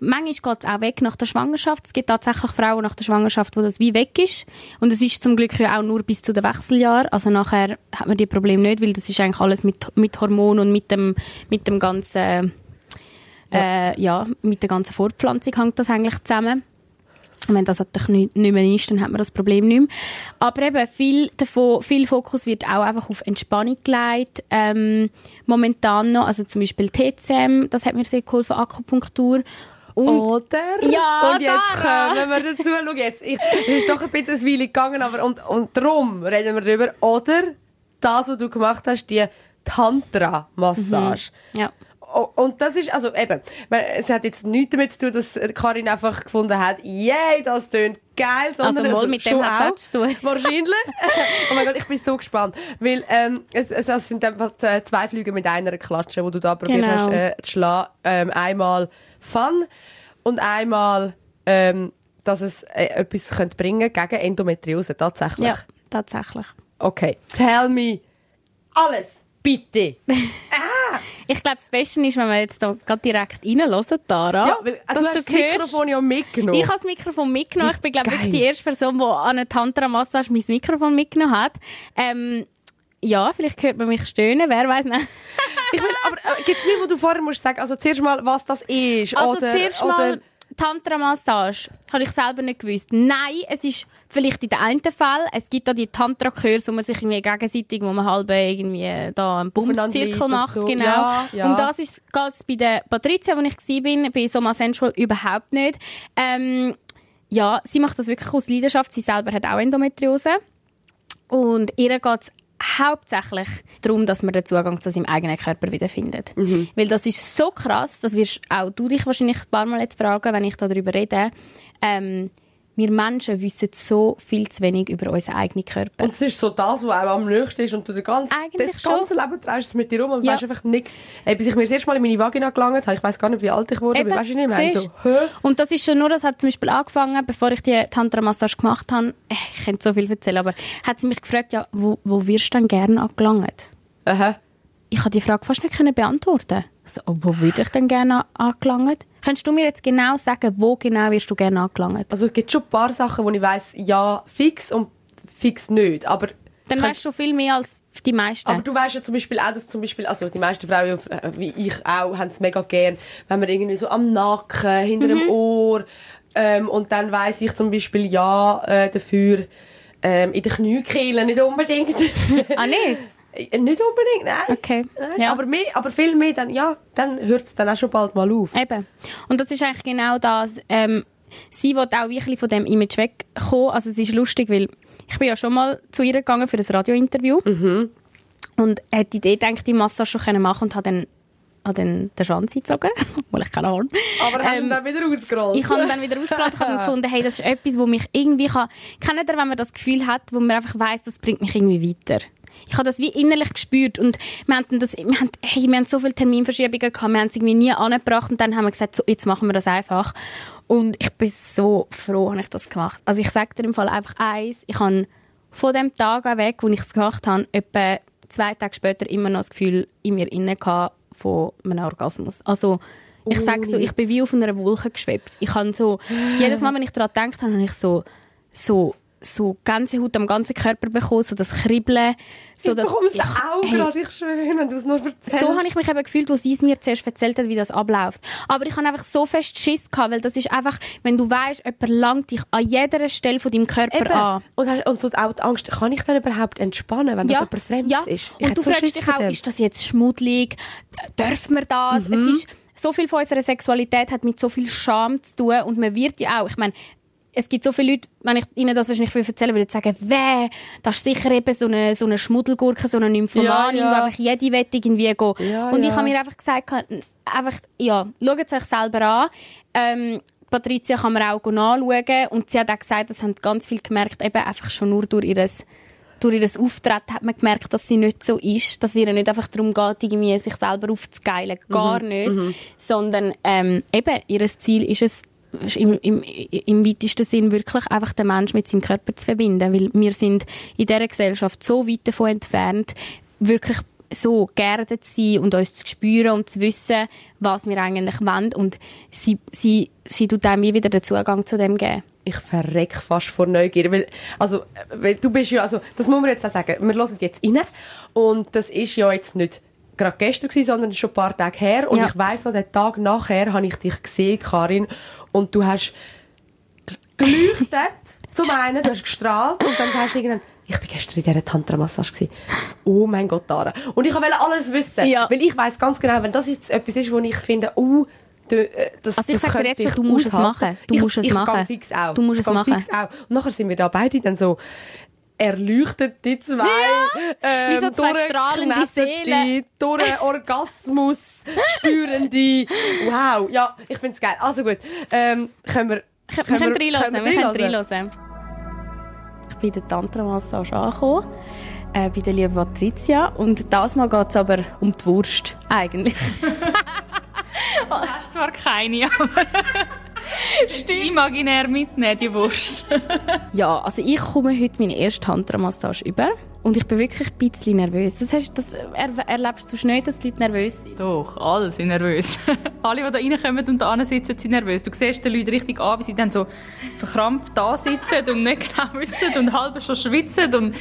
manchmal geht es auch weg nach der Schwangerschaft. Es gibt tatsächlich Frauen nach der Schwangerschaft, wo das wie weg ist. Und es ist zum Glück ja auch nur bis zu den Wechseljahren. Also nachher hat man die Probleme nicht, weil das ist eigentlich alles mit, mit Hormonen und mit dem, mit dem ganzen, äh, ja, mit der ganzen Fortpflanzung hängt das eigentlich zusammen. Wenn das natürlich nicht, mehr ist, dann hat man das Problem nicht mehr. Aber eben, viel, davon, viel Fokus wird auch einfach auf Entspannung gelegt. Ähm, momentan noch, also zum Beispiel TCM, das hat mir sehr geholfen, Akupunktur. Und Oder? Ja, Und jetzt Dara. kommen wir dazu. Schau jetzt, ich, es ist doch ein bisschen eine Weile gegangen, aber und, und darum reden wir darüber. Oder das, was du gemacht hast, die Tantra-Massage. ja. Und das ist, also eben, es hat jetzt nichts damit zu tun, dass Karin einfach gefunden hat, yay, das tönt geil, sondern Also mal mit dem schon hat's auch, zu tun. Wahrscheinlich. oh mein Gott, ich bin so gespannt. Weil ähm, es, es, es sind einfach äh, zwei Flüge mit einer Klatsche, wo du da probiert Genau. hast äh, zu schlagen. Ähm, einmal Fun und einmal, ähm, dass es äh, etwas könnte bringen gegen Endometriose, tatsächlich. ja, tatsächlich. Okay, tell me alles, bitte. Ich glaube, das Beste ist, wenn wir jetzt da gerade direkt reinhören, Tara. Ja, weil, dass du hast das. Mikrofon ja mitgenommen. Ich habe das Mikrofon mitgenommen. Ich bin, glaube ich, die erste Person, die an einer Tantra-Massage mein Mikrofon mitgenommen hat. Ähm, ja, vielleicht hört man mich stöhnen, wer weiß nicht. Ich will, aber äh, gibt's nicht, wo du vorher musst sagen, also zuerst mal, was das ist? Also oder, zuerst mal Tantra-Massage. Habe ich selber nicht gewusst. Nein, es ist vielleicht in den einen Fall. Es gibt da die Tantra-Kurse, wo man sich irgendwie gegenseitig, wo man halb irgendwie da einen Bumszirkel macht. so. Genau. Ja, ja. Und das ist geht's bei der Patricia, wo ich war, bei Soma Sensual überhaupt nicht. Ähm, ja, sie macht das wirklich aus Leidenschaft. Sie selber hat auch Endometriose. Und ihr geht es hauptsächlich darum, dass man den Zugang zu seinem eigenen Körper wiederfindet. Weil das ist so krass, das wirst auch du dich wahrscheinlich ein paar Mal jetzt fragen, wenn ich darüber rede. Ähm, wir Menschen wissen so viel zu wenig über unseren eigenen Körper. Und es ist so das, was auch am nächsten ist und du den ganzen, Eigentlich das ganze Leben trägst es mit dir rum und Ja. weißt einfach nichts. Ey, bis ich mir das erste Mal in meine Vagina gelangt habe, ich weiß gar nicht, wie alt ich wurde, Eben, aber weißt du nicht mehr, so, hä? Und das ist schon nur, das hat zum Beispiel angefangen, bevor ich die Tantra-Massage gemacht habe. Äh, Ich könnte so viel erzählen, aber hat sie mich gefragt, ja, wo, wo wirst du denn gerne angelangt? Aha. Ich konnte die Frage fast nicht beantworten. So, oh, wo würde ich denn gerne an- angelangt? Könntest du mir jetzt genau sagen, wo genau wirst du gerne angelangt? Also es gibt schon ein paar Sachen, wo ich weiss, ja, fix und fix nicht, aber... Dann weißt du viel mehr als die meisten. Aber du weißt ja zum Beispiel auch, dass zum Beispiel, also die meisten Frauen, äh, wie ich auch, haben es mega gern, wenn man irgendwie so am Nacken, hinter Mhm. dem Ohr, ähm, und dann weiss ich zum Beispiel ja äh, dafür, ähm, in den Kniekehlen nicht unbedingt. ah, nicht? Äh, nicht unbedingt, nein. Okay. Nein, Ja. aber, mehr, aber viel mehr, dann, ja, dann hört es dann auch schon bald mal auf. Eben. Und das ist eigentlich genau das. Ähm, sie will auch wirklich von dem Image wegkommen. Also es ist lustig, weil ich bin ja schon mal zu ihr gegangen für ein Radiointerview und hat die Idee gedacht, die Massage schon können machen und hat dann, hat dann den Schwanz eingezogen, weil ich keine Ahnung. Aber hast du Ähm, ihn dann wieder ausgerollt? Ich habe ihn dann wieder ausgeladen und habe gefunden, hey, das ist etwas, wo mich irgendwie kann... Kennt ihr, wenn man das Gefühl hat, wo man einfach weiss, das bringt mich irgendwie weiter? Ich habe das wie innerlich gespürt und wir haben, das, wir haben, hey, wir haben so viele Terminverschiebungen gehabt, wir haben es irgendwie nie angebracht und dann haben wir gesagt, so, jetzt machen wir das einfach. Und ich bin so froh, habe ich das gemacht. Also ich sage dir im Fall einfach eins, ich habe von dem Tag an weg, wo ich es gemacht habe, etwa zwei Tage später immer noch das Gefühl in mir inne von einem Orgasmus. Also ich sage so, ich bin wie auf einer Wolke geschwebt. Ich habe so, jedes Mal, wenn ich daran gedacht habe, habe ich so, so, so Gänsehaut am ganzen Körper bekommen, so das Kribbeln. So ich das, bekomme es auch hey, gerade, schwöre, wenn du es nur erzählst. so habe ich mich eben gefühlt, wo sie es mir zuerst erzählt hat, wie das abläuft. Aber ich habe einfach so fest Schiss gehabt, weil das ist einfach, wenn du weißt, jemand langt dich an jeder Stelle von deinem Körper Eben. an. Und, hast, und so auch die Angst, kann ich dann überhaupt entspannen, wenn das jemand Fremdes ja. ist? Ich Und du so fragst dich auch, ist das jetzt schmuddelig? Dürfen wir das? Mhm. Es ist, so viel von unserer Sexualität hat mit so viel Scham zu tun und man wird ja auch, ich meine, es gibt so viele Leute, wenn ich ihnen das wahrscheinlich erzählen würde, die sagen, weh, das ist sicher eben so eine, so eine Schmuddelgurke, so eine Nymphomanin, Ja, ja. die einfach jede Wette irgendwie geht. Ja, und ich ja. habe mir einfach gesagt, einfach, ja, schaut es euch selber an. Ähm, Patricia kann man auch nachschauen und sie hat auch gesagt, das haben ganz viel gemerkt, eben einfach schon nur durch ihres durch ihr Auftreten hat man gemerkt, dass sie nicht so ist, dass es ihr nicht einfach darum geht, irgendwie sich selber aufzugeilen, gar nicht, sondern ähm, eben, ihr Ziel ist es, im, im, im weitesten Sinn wirklich einfach den Mensch mit seinem Körper zu verbinden, weil wir sind in dieser Gesellschaft so weit davon entfernt, wirklich so geerdet zu sein und uns zu spüren und zu wissen, was wir eigentlich wollen und sie, sie, sie tut einem wie wieder den Zugang zu dem geben. ich verreck fast vor Neugier, weil, also, weil du bist ja, also, das muss man jetzt auch sagen, wir hören jetzt rein und das ist ja jetzt nicht gerade gestern gewesen, sondern schon ein paar Tage her und Ja. ich weiss noch, den Tag nachher habe ich dich gesehen, Karin, und du hast geleuchtet, zum einen, du hast gestrahlt und dann sagst du irgendwann, ich bin gestern in dieser Tantra-Massage. Oh mein Gott, Dara. Und ich wollte alles wissen, Ja. weil ich weiss ganz genau, wenn das jetzt etwas ist, wo ich finde, oh, äh, das, Also ich das sag dir jetzt schon, du musst es aushalten. machen. Du ich, musst es ich machen. Fix auch. Du musst es Ich kann machen. Fix auch. Und nachher sind wir da beide dann so erleuchtet, die zwei. ähm, wie so zwei strahlende Seelen. Durch Orgasmus spürende. Wow, ja, ich finde es geil. Also gut, ähm, können wir... Wir können reinhören, wir können reinhören? Ich bin in der Tantra-Massage angekommen, äh, bei der lieben Patricia. Und das Mal geht es aber um die Wurst, eigentlich. Du hast zwar keine, aber die imaginär mitnehmen, die Wurst. Ja, also ich komme heute meine erste Tantra-Massage über. Und ich bin wirklich ein bisschen nervös. Das, heißt, das er, erlebst du schnell, dass die Leute nervös sind? Doch, alle sind nervös. alle, die da reinkommen und da sitzen, sind nervös. Du siehst den Leuten richtig an, wie sie dann so verkrampft da sitzen und nicht genau wissen und halb schon schwitzen und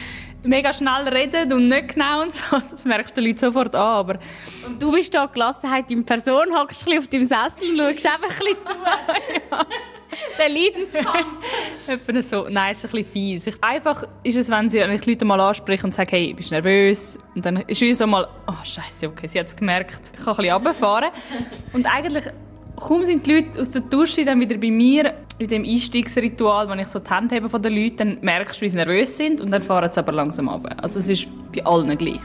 mega schnell reden und nicht genau und so. Das merkst du den Leuten sofort an, aber Und du bist da Gelassenheit in Person, hockst ein bisschen auf deinem Sessel und schaust einfach ein bisschen zu. Der Leidenskampf. Etwa so. Nein, es ist ein bisschen fies. Ich, einfach ist es, wenn sie wenn ich Leute mal ansprechen und sagen, hey, bist du nervös? Und dann ist wie so mal, oh Scheiße, okay, sie hat es gemerkt, ich kann ein bisschen runterfahren. Und eigentlich kaum sind die Leute aus der Dusche dann wieder bei mir in dem Einstiegsritual, wenn ich so die Hände habe von den Leuten, dann merkst du, wie sie nervös sind und dann fahren sie aber langsam ab. Also es ist bei allen gleich.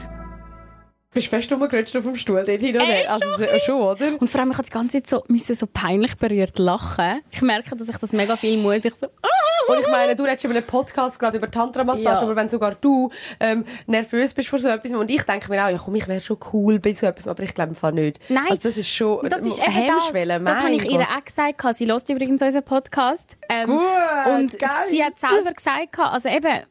Bist du fest rumgerutscht auf dem Stuhl dort hin und her? Also so- schon, oder? Und vor allem, ich habe die ganze Zeit so, müssen so peinlich berührt lachen. Ich merke, dass ich das mega viel muss. Ich so, ah! Und ich meine, du redest über einen Podcast gerade über Tantra-Massage, Ja. aber wenn sogar du ähm, nervös bist vor so etwas, und ich denke mir auch, ja komm, ich wäre schon cool bei so etwas, aber ich glaube im nicht. Nein. Also das ist schon das ist eine eben das. Hemmschwelle, Das habe mein ich ihr auch gesagt. Sie hört übrigens unseren Podcast. Ähm, Gut, Und geil. sie hat selber gesagt, also eben,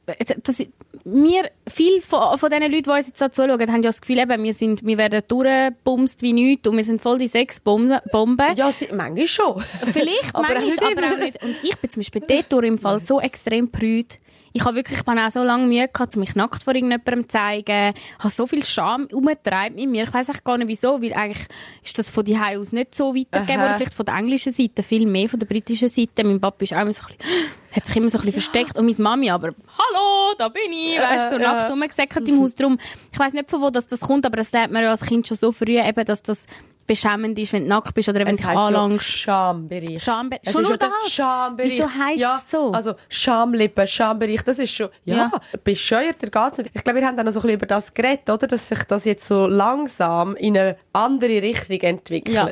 das, wir, viele von, von den Leuten, die uns jetzt da zuschauen, haben ja das Gefühl, eben, wir, sind, wir werden durchgebumst wie nichts und wir sind voll die Sexbomben. Bomben. Ja, manchmal schon. Vielleicht, Aber manchmal, aber auch nicht. Und ich bin zum Beispiel dort im Fall so extrem prüd. Ich habe wirklich ich habe auch so lange Mühe gehabt, um mich nackt vor irgendjemandem zu zeigen. Ich habe so viel Scham umgetreibt mit mir. Ich weiß gar nicht wieso, weil eigentlich ist das von die aus nicht so weitergegeben Aha. worden. Vielleicht von der englischen Seite, viel mehr von der britischen Seite. Mein Papa ist auch immer so ein bisschen, hat sich immer so ein bisschen versteckt. Und meine Mami aber, hallo, da bin ich. Weißt du, so ja. nackt rumgesäckert im Haus. Drum, ich weiß nicht, von wo das, das kommt, aber das lernt man ja als Kind schon so früh, eben, dass das beschämend ist, wenn du nackt bist oder wenn Es dich ja anlangst. Schambereich. Schambe Es schon nur ja das? Schambereich. Wieso heisst ja, es so? Also Schamlippen, Schambereich, das ist schon, ja, Ja. bescheuert der geht's nicht. Ich glaube, wir haben dann noch so ein bisschen über das geredet, oder? Dass sich das jetzt so langsam in eine andere Richtung entwickelt. Ja.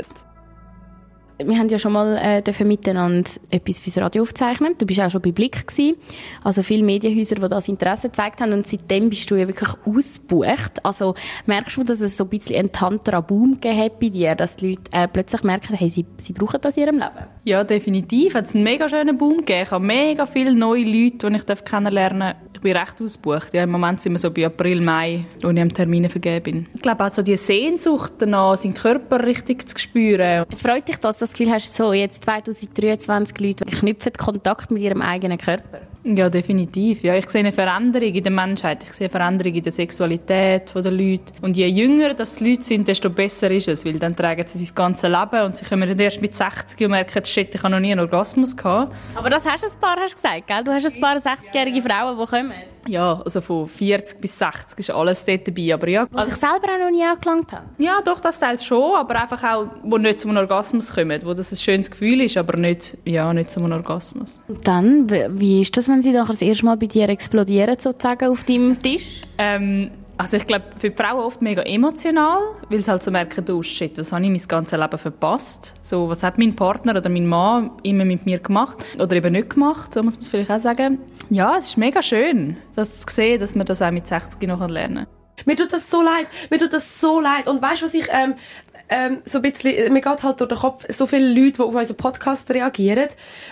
Wir haben ja schon mal äh, dürfen miteinander etwas fürs Radio aufzeichnen. Du bist auch schon bei Blick gewesen. Also viele Medienhäuser, die das Interesse gezeigt haben. Und seitdem bist du ja wirklich ausgebucht. Also merkst du, dass es so ein bisschen einen Tantra-Boom gegeben hat bei dir, dass die Leute äh, plötzlich merken, hey, sie, sie brauchen das in ihrem Leben? Ja, definitiv. Hat es einen mega schönen Boom gegeben. Ich habe mega viele neue Leute, die ich kennenlernen darf. Ich bin recht ausgebucht. Ja, Im Moment sind wir so bei April, Mai, wo ich am Termine vergeben bin. Ich glaube auch so die Sehnsucht danach, seinen Körper richtig zu spüren. Freut dich das, dass du das Gefühl hast, so jetzt 2023 Leute knüpfen Kontakt mit ihrem eigenen Körper? Ja, definitiv. Ja, ich sehe eine Veränderung in der Menschheit. Ich sehe eine Veränderung in der Sexualität der Leute. Und je jünger das die Leute sind, desto besser ist es. Weil dann tragen sie sein ganzes Leben und sie kommen erst mit 60 und merken, shit, ich habe noch nie einen Orgasmus gehabt. Aber das hast du ein paar hast gesagt, gell? Du hast ein paar 60-jährige Frauen, die kommen. Ja, also von 40 bis 60 ist alles dort dabei. Aber ja, Die sich selber auch noch nie angelangt haben. ja, doch, das teils schon, aber einfach auch, wo nicht zu einem Orgasmus kommen, wo das ein schönes Gefühl ist, aber nicht, ja, nicht zu einem Orgasmus. Und dann, wie ist das, wenn sie doch das erste Mal bei dir explodieren, sozusagen, auf deinem Tisch? Ähm, also ich glaube, für die Frauen oft mega emotional, weil sie halt so merken, oh shit, was habe ich mein ganzes Leben verpasst? So, was hat mein Partner oder mein Mann immer mit mir gemacht? Oder eben nicht gemacht, so muss man es vielleicht auch sagen. Ja, es ist mega schön, das zu sehen, dass man das auch mit 60 noch lernen kann. Mir tut das so leid. Mir tut das so leid. Und weißt du, was ich, ähm, ähm, so ein bisschen, mir geht halt durch den Kopf, so viele Leute, die auf unseren Podcast reagieren,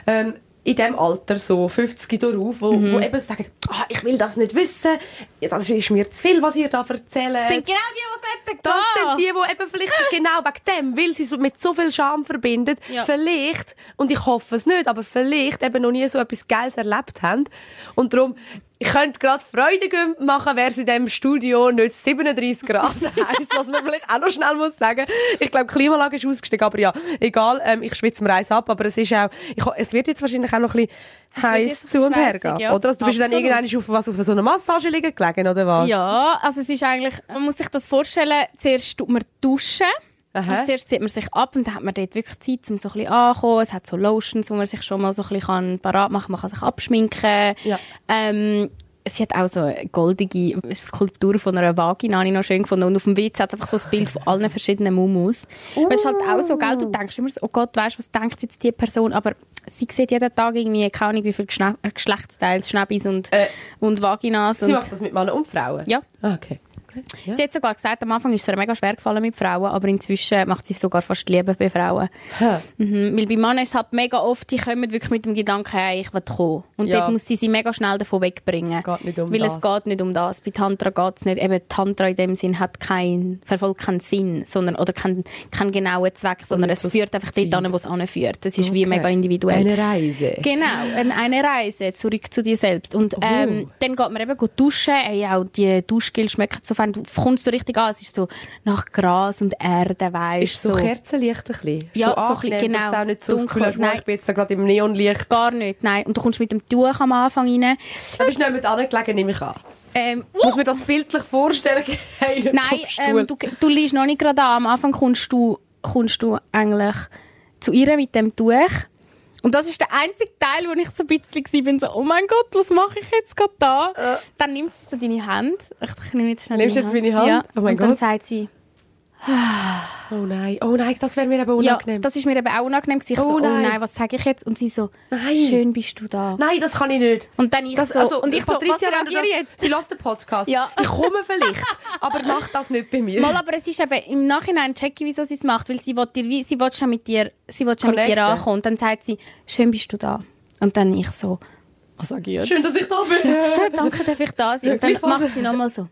ähm, in dem Alter, so 50 darauf, wo, wo eben sagen, ah, ich will das nicht wissen, Ja, das ist mir zu viel, was ihr da erzählt. Das sind genau die, die sollten Das sind die, die eben vielleicht genau wegen dem, weil sie so mit so viel Scham verbinden, Ja. vielleicht, und ich hoffe es nicht, aber vielleicht eben noch nie so etwas Geiles erlebt haben. Und darum, ich könnte gerade Freude machen, wäre es in diesem Studio nicht 37 Grad heiß, was man vielleicht auch noch schnell muss sagen. Ich glaube, Klimalage ist ausgestiegen, aber ja, egal, ähm, ich schwitze mir eins ab, aber es ist auch, ich, es wird jetzt wahrscheinlich auch noch ein bisschen heiß zu und her gehen, ja. oder? Also, du bist dann Absolut. irgendwann auf, was, auf so einer Massage liegen gelegen, oder was? Ja, also es ist eigentlich, man muss sich das vorstellen, zuerst tut man duschen. Aha. Also zuerst zieht man sich ab und dann hat man dort wirklich Zeit, um so ein bisschen anzukommen. Es hat so Lotions, wo man sich schon mal so ein bisschen parat machen kann. Man kann sich abschminken. Ja. Ähm, sie hat auch so eine goldige Skulptur von einer Vagina, habe ich noch schön gefunden. Und auf dem Witz hat es einfach so ein Bild von allen verschiedenen Mumus. Uh. Es ist halt auch so, gell, du denkst immer so, oh Gott, weißt du, was denkt jetzt die Person? Aber sie sieht jeden Tag irgendwie, keine Ahnung, wie viele Geschne Geschlechtsteile, Schnäbis und, Äh, und Vaginas. Sie Und, macht das mit Männern und Frauen? ja. Ah, okay. Okay. Ja. Sie hat sogar gesagt, am Anfang ist es ihr mega schwer gefallen mit Frauen, aber inzwischen macht sie sogar fast Liebe bei Frauen. Mhm. Weil bei Männern ist es halt mega oft, die kommen wirklich mit dem Gedanken, hey, ich will kommen. Und Ja. dort muss sie sie mega schnell davon wegbringen. Geht nicht um Weil das. es geht nicht um das. Bei Tantra geht es nicht. Eben, Tantra in dem Sinn hat kein, verfolgt keinen Sinn, sondern, oder keinen, keinen genauen Zweck, sondern es führt einfach Ziel. dort an, wo es anführt. Das ist wie Okay. mega individuell. Eine Reise. Genau, ein- eine Reise zurück zu dir selbst. Und ähm, dann geht man eben gut duschen. Ey, auch die Duschgel schmecken so fein. Du kommst so richtig an. Es ist so nach Gras und Erde, weißt Ist so, so. Kerzenlicht ein bisschen. Ja, Schon so ein bisschen, dass genau. du auch nicht so das Dunkel, Gefühl hast, wow, nein. ich bin jetzt gerade im Neonlicht. Gar nicht, nein. Und du kommst mit dem Tuch am Anfang rein. Da bist du nicht mit angelegen, nehme ich an. Ähm, Ich muss mir das bildlich vorstellen. Nein, ähm, du, du liegst noch nicht gerade an. Am Anfang kommst du, kommst du eigentlich zu ihr mit dem Tuch. Und das ist der einzige Teil, wo ich so ein bisschen war, bin, so, oh mein Gott, was mache ich jetzt gerade da? Dann nimmt sie so deine Hand. Ich, ich nehme jetzt schnell Äh. Nimmst du jetzt meine Hand? Ja. Oh mein und dann Gott. sagt sie, Oh nein, oh nein, das wäre mir aber ja, unangenehm. das ist mir eben auch unangenehm. Ich Oh so, oh nein. nein, was sage ich jetzt? Und sie so, Nein. schön bist du da. nein, das kann ich nicht. Und dann ich Das, so, also, und ich so, was Patricia, reagiere das, jetzt? Sie lässt den Podcast. Ja. Ich komme vielleicht, aber mach das nicht bei mir. Mal, aber es ist eben, im Nachhinein checke ich, wieso sie es macht, weil sie will, dir, sie will schon mit dir, sie will schon mit dir ankommen. Und dann sagt sie, schön bist du da. Und dann ich so, was sage ich jetzt? Schön, dass ich da bin. Ja, danke, darf ich da sein? Und dann was. macht sie nochmal so.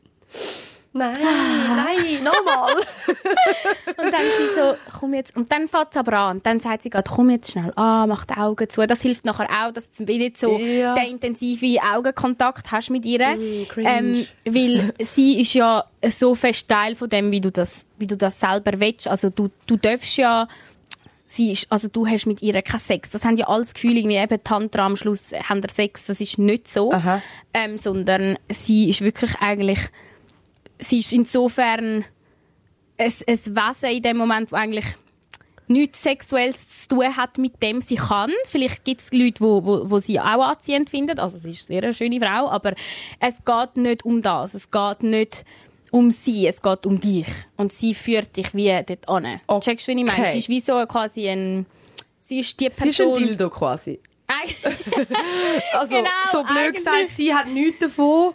Nein, nein, nochmal. Und dann sie so, komm jetzt. Und dann fängt es aber an. Und dann sagt sie gerade, komm jetzt schnell an, mach die Augen zu. Das hilft nachher auch, dass du nicht so Ja. den intensiven Augenkontakt hast mit ihr. Mm, ähm, weil sie ist ja so fest Teil von dem, wie du das, wie du das selber willst. Also du, du darfst ja sie ist, also du hast mit ihr keinen Sex. Das haben ja alles Gefühle, irgendwie eben Tantra am Schluss haben ihr Sex. Das ist nicht so. Ähm, sondern sie ist wirklich eigentlich, sie ist insofern ein, ein Wesen in dem Moment, wo eigentlich nichts Sexuelles zu tun hat mit dem sie kann. Vielleicht gibt es Leute, wo, wo, wo sie auch anziehend finden. Also sie ist eine sehr schöne Frau, aber es geht nicht um das. Es geht nicht um sie, es geht um dich. Und sie führt dich wie dort an. Okay. Checkst du, wie ich meine? Sie ist wie so quasi ein... Sie ist die Sie ist ein Person... Dildo quasi. Also, Genau, so blöd gesagt, sie hat nichts davon.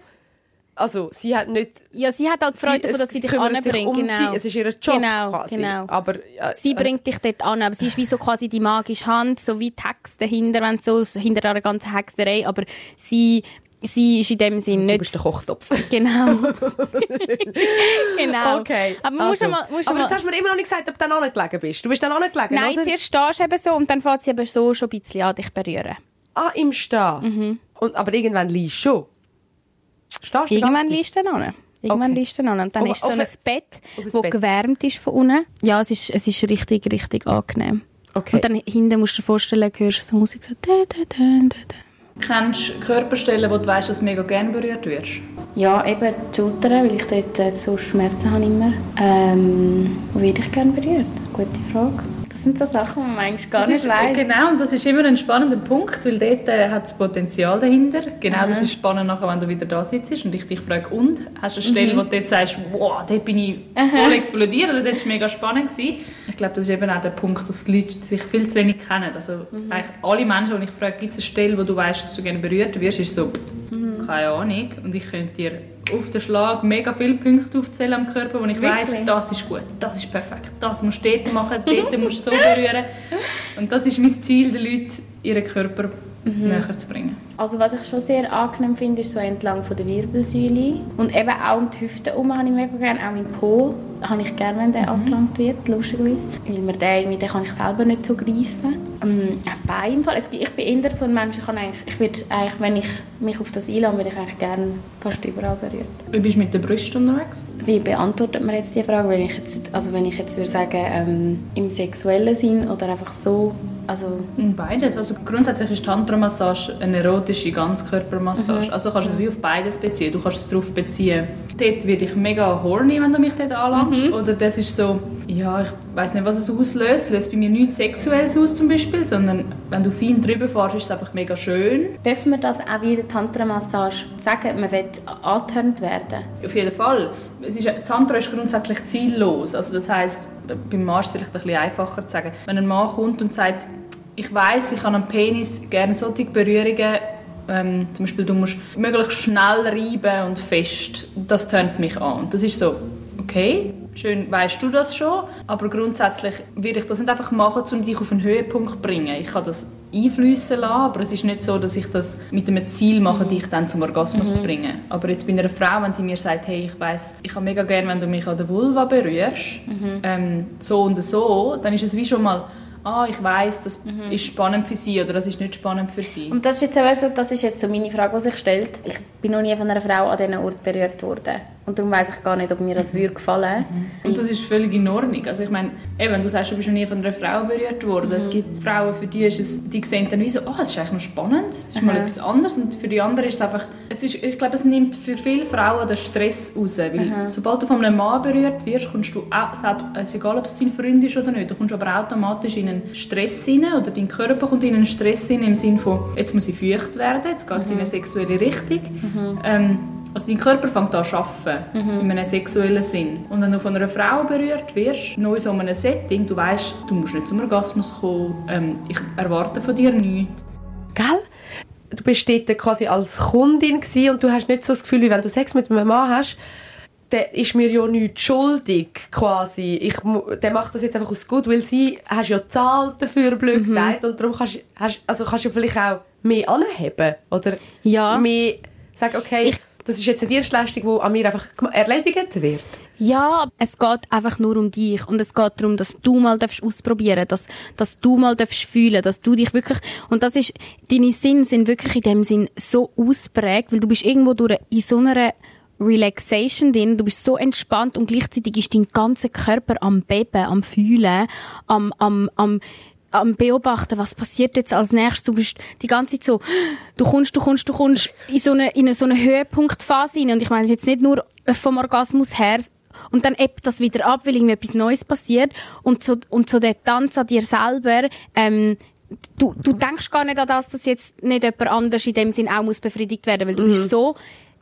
Also, sie hat nicht... ja, sie hat halt Freude davon, dass sie dich anbringt. um genau. dich. Es ist ihr Job Genau, quasi. genau. Aber, äh, Sie bringt dich dort an, aber sie ist wie so quasi die magische Hand, so wie die Hex dahinter, wenn so, hinter einer ganzen Hexerei, aber sie, sie ist in dem Sinn Du nicht... bist der Kochtopf. Genau. genau. Okay. Aber man also. mal... Muss Aber mal jetzt hast du mir immer noch nicht gesagt, ob du dann angelegen bist. Du bist dann angelegen, Nein, oder? zuerst stehst du eben so und dann fängt sie eben so schon ein bisschen an dich berühren. Ah, im Stehen. Mhm. Und, aber irgendwann liegst du schon. Stehst Irgendwann liegst du dann an. Irgendwann Okay. liegst du dann an. Und dann Auf- ist so ein ein- Bett, das Bett. gewärmt ist von unten. Ja, es ist, es ist richtig, richtig angenehm. Okay. Und dann hinten musst du dir vorstellen, hörst du so Musik so... Da, da, da, da, da. Kennst du Körperstellen, wo du weißt, dass du mega gerne berührt wirst? Ja, eben die Schultern, weil ich dort äh, so Schmerzen habe immer. Ähm, wo werde ich gerne berührt? Gute Frage. Das sind so Sachen, die man eigentlich gar Das nicht ist, weiss. Genau, und das ist immer ein spannender Punkt, weil dort äh, hat das Potenzial dahinter. Genau, das ist spannend nachher, wenn du wieder da sitzt und ich dich frage, und? Hast du eine Stelle, wo du dort sagst, wow, dort bin ich voll explodiert oder dort war mega spannend gewesen? Ich glaube, das ist eben auch der Punkt, dass die Leute sich viel zu wenig kennen. Also eigentlich alle Menschen, die ich frage, gibt es eine Stelle, wo du weißt, dass du gerne berührt wirst, ist so, keine Ahnung. Und ich könnte dir auf den Schlag mega viele Punkte aufzählen am Körper, wo ich weiss, Wirklich? das ist gut, das ist perfekt, das musst du dort machen, dort musst du so berühren. Und das ist mein Ziel, den Leuten ihren Körper näher zu bringen. Also was ich schon sehr angenehm finde, ist so entlang von der Wirbelsäule. Und eben auch um die Hüfte herum habe ich mega gerne. Auch mein Po habe ich gerne, wenn der angelangt wird, lustigerweise. Weil mir den, den kann ich selber nicht so greifen. Ähm, auch Bein im Fall. Es gibt- Ich bin eher so ein Mensch, ich, kann eigentlich, ich würde eigentlich, wenn ich mich auf das einlasse, würde ich eigentlich gerne fast überall berührt. Wie bist du mit der Brust unterwegs? Wie beantwortet man jetzt die Frage, wenn ich jetzt, also wenn ich jetzt würde sagen, ähm, im sexuellen Sinn oder einfach so, also Beides. Also grundsätzlich ist Tantra-Massage eine erotische Ganzkörpermassage. Also kannst du es wie auf beides beziehen. Du kannst es darauf beziehen. Dort werde ich mega horny, wenn du mich dort anlangst. Oder das ist so, ja, ich weiß nicht, was es auslöst. Löst bei mir nichts Sexuelles aus zum Beispiel, sondern wenn du fein drüber fährst, ist es einfach mega schön. dürfen wir das auch wie in der Tantra-Massage sagen, man will angeturnt werden? Auf jeden Fall. Es ist, Tantra ist grundsätzlich ziellos. Also das heißt, beim Mann ist es vielleicht ein bisschen einfacher zu sagen. Wenn ein Mann kommt und sagt, ich weiß, ich habe am Penis gerne solche Berührungen, ähm, zum Beispiel du musst möglichst schnell reiben und fest, das tönt mich an. Und das ist so, okay, schön, weißt du das schon, aber grundsätzlich würde ich das nicht einfach machen, um dich auf einen Höhepunkt zu bringen. Ich kann das einfließen lassen, aber es ist nicht so, dass ich das mit einem Ziel mache, dich dann zum Orgasmus zu bringen. Aber jetzt bei einer Frau, wenn sie mir sagt, hey, ich weiß, ich habe mega gerne, wenn du mich an der Vulva berührst, ähm, so und so, dann ist es wie schon mal, ah, ich weiß, das ist spannend für sie oder das ist nicht spannend für sie. Und das ist jetzt, also, das ist jetzt so meine Frage, die sich stellt. Ich bin noch nie von einer Frau an diesen Ort berührt worden. Und darum weiss ich gar nicht, ob mir das würde gefallen Und das ist völlig in Ordnung. Also ich meine, eben, du sagst, du bist noch nie von einer Frau berührt worden. Es gibt Frauen, für die ist es, die sehen dann wie so, oh, das ist eigentlich noch spannend, das ist mal etwas anderes. Und für die anderen ist es einfach, es ist, ich glaube, es nimmt für viele Frauen den Stress raus. Weil sobald du von einem Mann berührt wirst, kommst du, auch, es ist egal, ob es dein Freund ist oder nicht, du kommst aber automatisch in einen Stress rein oder dein Körper kommt in einen Stress rein im Sinne von, jetzt muss ich feucht werden, jetzt geht es in eine sexuelle Richtung. Ähm, also dein Körper fängt an zu arbeiten, in einem sexuellen Sinn. Und wenn du von einer Frau berührt wirst, neu in so einem Setting, du weißt, du musst nicht zum Orgasmus kommen, ähm, ich erwarte von dir nichts. Gell? Du bist dort quasi als Kundin und du hast nicht so das Gefühl, wie wenn du Sex mit einem Mann hast, der ist mir ja nichts schuldig, quasi. Ich, der macht das jetzt einfach aus gut, weil sie hast ja gezahlt dafür, blöd gesagt, und darum kannst, hast, also kannst du vielleicht auch mehr anheben, oder Ja. mehr sagen, okay, das ist jetzt eine Dienstleistung, die an mir einfach erledigt wird. Ja, es geht einfach nur um dich und es geht darum, dass du mal darfst ausprobieren, dass dass du mal darfst fühlen, dass du dich wirklich und das ist deine Sinne sind wirklich in dem Sinn so ausprägt, weil du bist irgendwo durch in so einer Relaxation drin, du bist so entspannt und gleichzeitig ist dein ganzer Körper am Beben, am Fühlen, am am am am beobachten, was passiert jetzt als nächstes. Du bist die ganze Zeit so, du kommst, du kommst, du kommst in so eine, in eine, so eine Höhepunktphase rein. Und ich meine jetzt nicht nur vom Orgasmus her, und dann ebbt das wieder ab, weil irgendwie etwas Neues passiert. Und so, und so der Tanz an dir selber, ähm, du, du denkst gar nicht an das, dass jetzt nicht jemand anders in dem Sinn auch muss befriedigt werden, weil du bist so,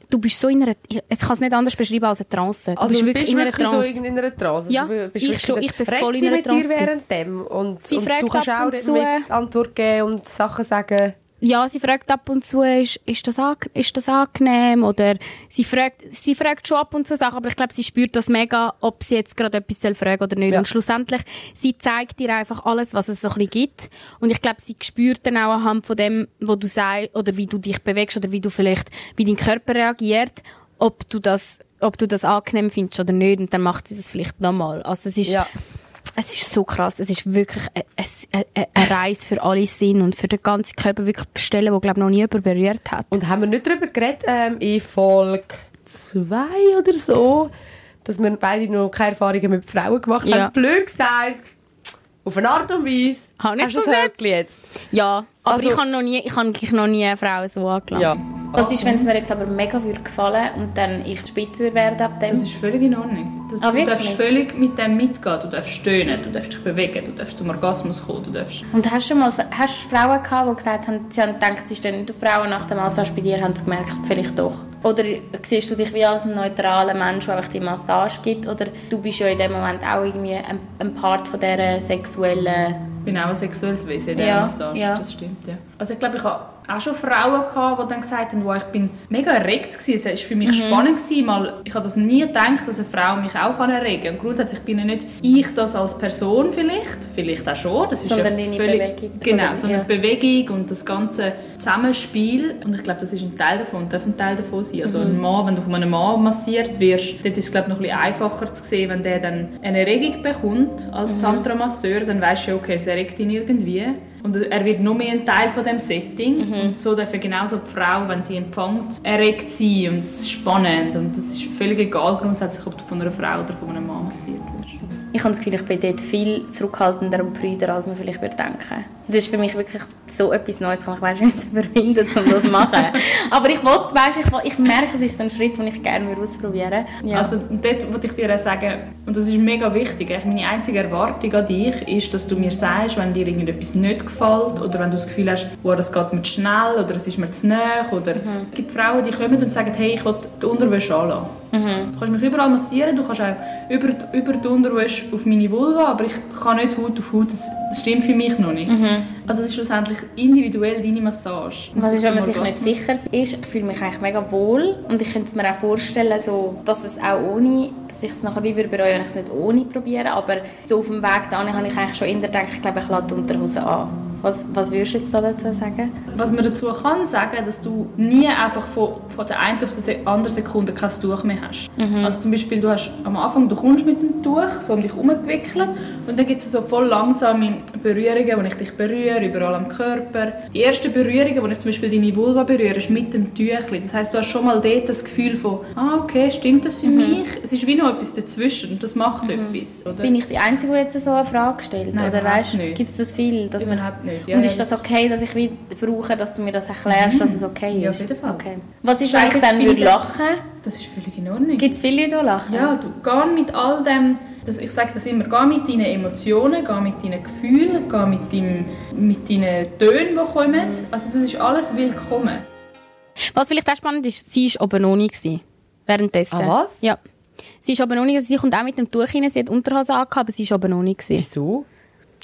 du bist so in einer, ich ich kann es nicht anders beschreiben als eine Trance. Du Also bist wirklich bist in einer wirklich Trance. so in einer Trance. Ja, Also ich schon, ich bin voll in einer Trance mit dir während dem und, Sie und fragt du kannst ab auch und zu- mit Antwort geben und Sachen sagen. Ja, sie fragt ab und zu, ist, ist, das, ist das angenehm? Oder sie fragt, sie fragt schon ab und zu Sachen, aber ich glaube, sie spürt das mega, ob sie jetzt gerade etwas soll fragen oder nicht. Ja. Und schlussendlich, sie zeigt dir einfach alles, was es so ein bisschen gibt. Und ich glaube, sie spürt dann auch anhand von dem, wo du sagst, oder wie du dich bewegst, oder wie du vielleicht, wie dein Körper reagiert, ob du das, ob du das angenehm findest oder nicht. Und dann macht sie es vielleicht nochmal. Also es ist, Ja. Es ist so krass. Es ist wirklich eine, eine, eine- eine Reise für alle Sinn und für den ganzen Körper wirklich bestellen, wo glaube noch nie jemand berührt hat. Und haben wir nicht darüber geredet, ähm, in Folge 2 oder so, dass wir beide noch keine Erfahrungen mit Frauen gemacht Ja. haben. Blöd gesagt. Auf eine Art und Weise. Hab ich Hast du das jetzt? Jetzt? Ja, aber Also- ich habe noch nie, ich habe noch nie eine Frau so angelassen. Ja. Was ist, wenn es mir jetzt aber mega würde gefallen und dann ich spitz würde werden ab dem? Das ist völlig in Ordnung. Das, Ah, du darfst völlig mit dem mitgehen. Du darfst stöhnen, du darfst dich bewegen, du darfst zum Orgasmus kommen, du darfst... Und hast du schon mal hast du Frauen gehabt, die gesagt haben, sie haben gedacht, sie stehen nicht auf Frauen nach der Massage, bei dir haben sie gemerkt, vielleicht doch? Oder siehst du dich wie als ein neutraler Mensch, der einfach die Massage gibt? Oder du bist ja in dem Moment auch irgendwie ein, ein Part von dieser sexuellen... Ich bin auch ein sexuelles Wesen in dieser Ja, Massage. ja. Das stimmt, ja. Also ich glaube, ich habe auch schon Frauen gehabt, die dann gesagt haben, wow, ich bin mega erregt gewesen. Es war für Mhm. mich spannend gewesen, mal, ich habe das nie gedacht, dass eine Frau mich auch kann erregen kann. Und grundsätzlich bin ja nicht ich das als Person vielleicht, vielleicht auch schon. Das ist Sondern ja deine völlig, Bewegung. Genau, Sondern- so eine ja. Bewegung und das ganze Zusammenspiel. Und ich glaube, das ist ein Teil davon, darf ein Teil davon sein. Also Mhm. ein Mann, wenn du von einem Mann massiert wirst, dort ist es glaube ich, noch ein bisschen einfacher zu sehen, wenn der dann eine Erregung bekommt als Mhm. Tantra-Masseur, dann weißt du, okay, es erregt ihn irgendwie. Und er wird noch mehr ein Teil von dem Setting. Mhm. Und so darf genauso die Frau, wenn sie empfängt, erregt sein und es ist spannend. Und es ist völlig egal grundsätzlich, ob du von einer Frau oder von einem Mann massiert wirst. Ich habe das Gefühl, ich bin dort viel zurückhaltender und brüder, als man vielleicht würde denken. Das ist für mich wirklich so etwas Neues. Ich weiß nicht, wie zu überwinden, um das zu machen. Aber ich wollte weißt, ich, will- ich merke, es ist so ein Schritt, den ich gerne würde ausprobieren würde. Ja. Also dort wollte ich dir auch sagen, und das ist mega wichtig, meine einzige Erwartung an dich ist, dass du mir sagst, wenn dir irgendetwas nicht gefällt oder wenn du das Gefühl hast, wow, das geht mir zu schnell oder es ist mir zu nah oder es gibt Frauen, die kommen und sagen, hey, ich will die Unterwäsche anlassen. Du kannst mich überall massieren, du kannst auch über, über die Unterwäsche auf meine Vulva, aber ich kann nicht Haut auf Haut, das, das stimmt für mich noch nicht. Mm. Also es ist schlussendlich individuell deine Massage. Was ist, wenn man sich nicht sicher ist? Ich fühle mich eigentlich mega wohl und ich könnte es mir auch vorstellen, so, dass es auch ohne, dass ich es nachher wie würde bereuen, wenn ich es nicht ohne probiere, aber so auf dem Weg dahin habe ich eigentlich schon immer gedacht, ich glaube, ich lasse die Unterhose an. Was, was würdest du jetzt da dazu sagen? was man dazu kann sagen, dass du nie einfach von, von der einen auf die andere Sekunde kein Tuch mehr hast. Also zum Beispiel, du hast am Anfang, du kommst mit dem Tuch, so um dich herumgewickelt und dann gibt es so voll langsame Berührungen, wo ich dich berühre, überall am Körper. Die ersten Berührungen, wo ich zum Beispiel deine Vulva berühre, ist mit dem Tüchli. Das heißt, du hast schon mal dort das Gefühl von, ah okay, stimmt das für mich? Es ist wie noch etwas dazwischen das macht etwas. Oder? Bin ich die Einzige, die jetzt so eine Frage stellt? Nein, Oder weißt, nicht. gibt es das viel? Dass man, nicht, ja, und ist das okay, dass ich wieder brauche, dass du mir das erklärst, dass es okay ist? Ja, auf jeden Fall. Okay. Was ist, Das wenn heisst, ich dann finde- lachen? Das ist völlig in Ordnung. Gibt es viele Leute, die lachen? Ja, du geh mit all dem, das, ich sage das immer, geh mit deinen Emotionen, geh mit deinen Gefühlen, geh mit, deinem, mit deinen Tönen, die kommen. Also das ist alles willkommen. Was vielleicht auch spannend ist, sie war oben ohne. gewesen, Währenddessen. Ah, was? Ja. Sie war oben ohne. Sie kommt auch mit dem Tuch rein. Sie hat Unterhose angehabt, aber sie war oben ohne. gewesen. Wieso?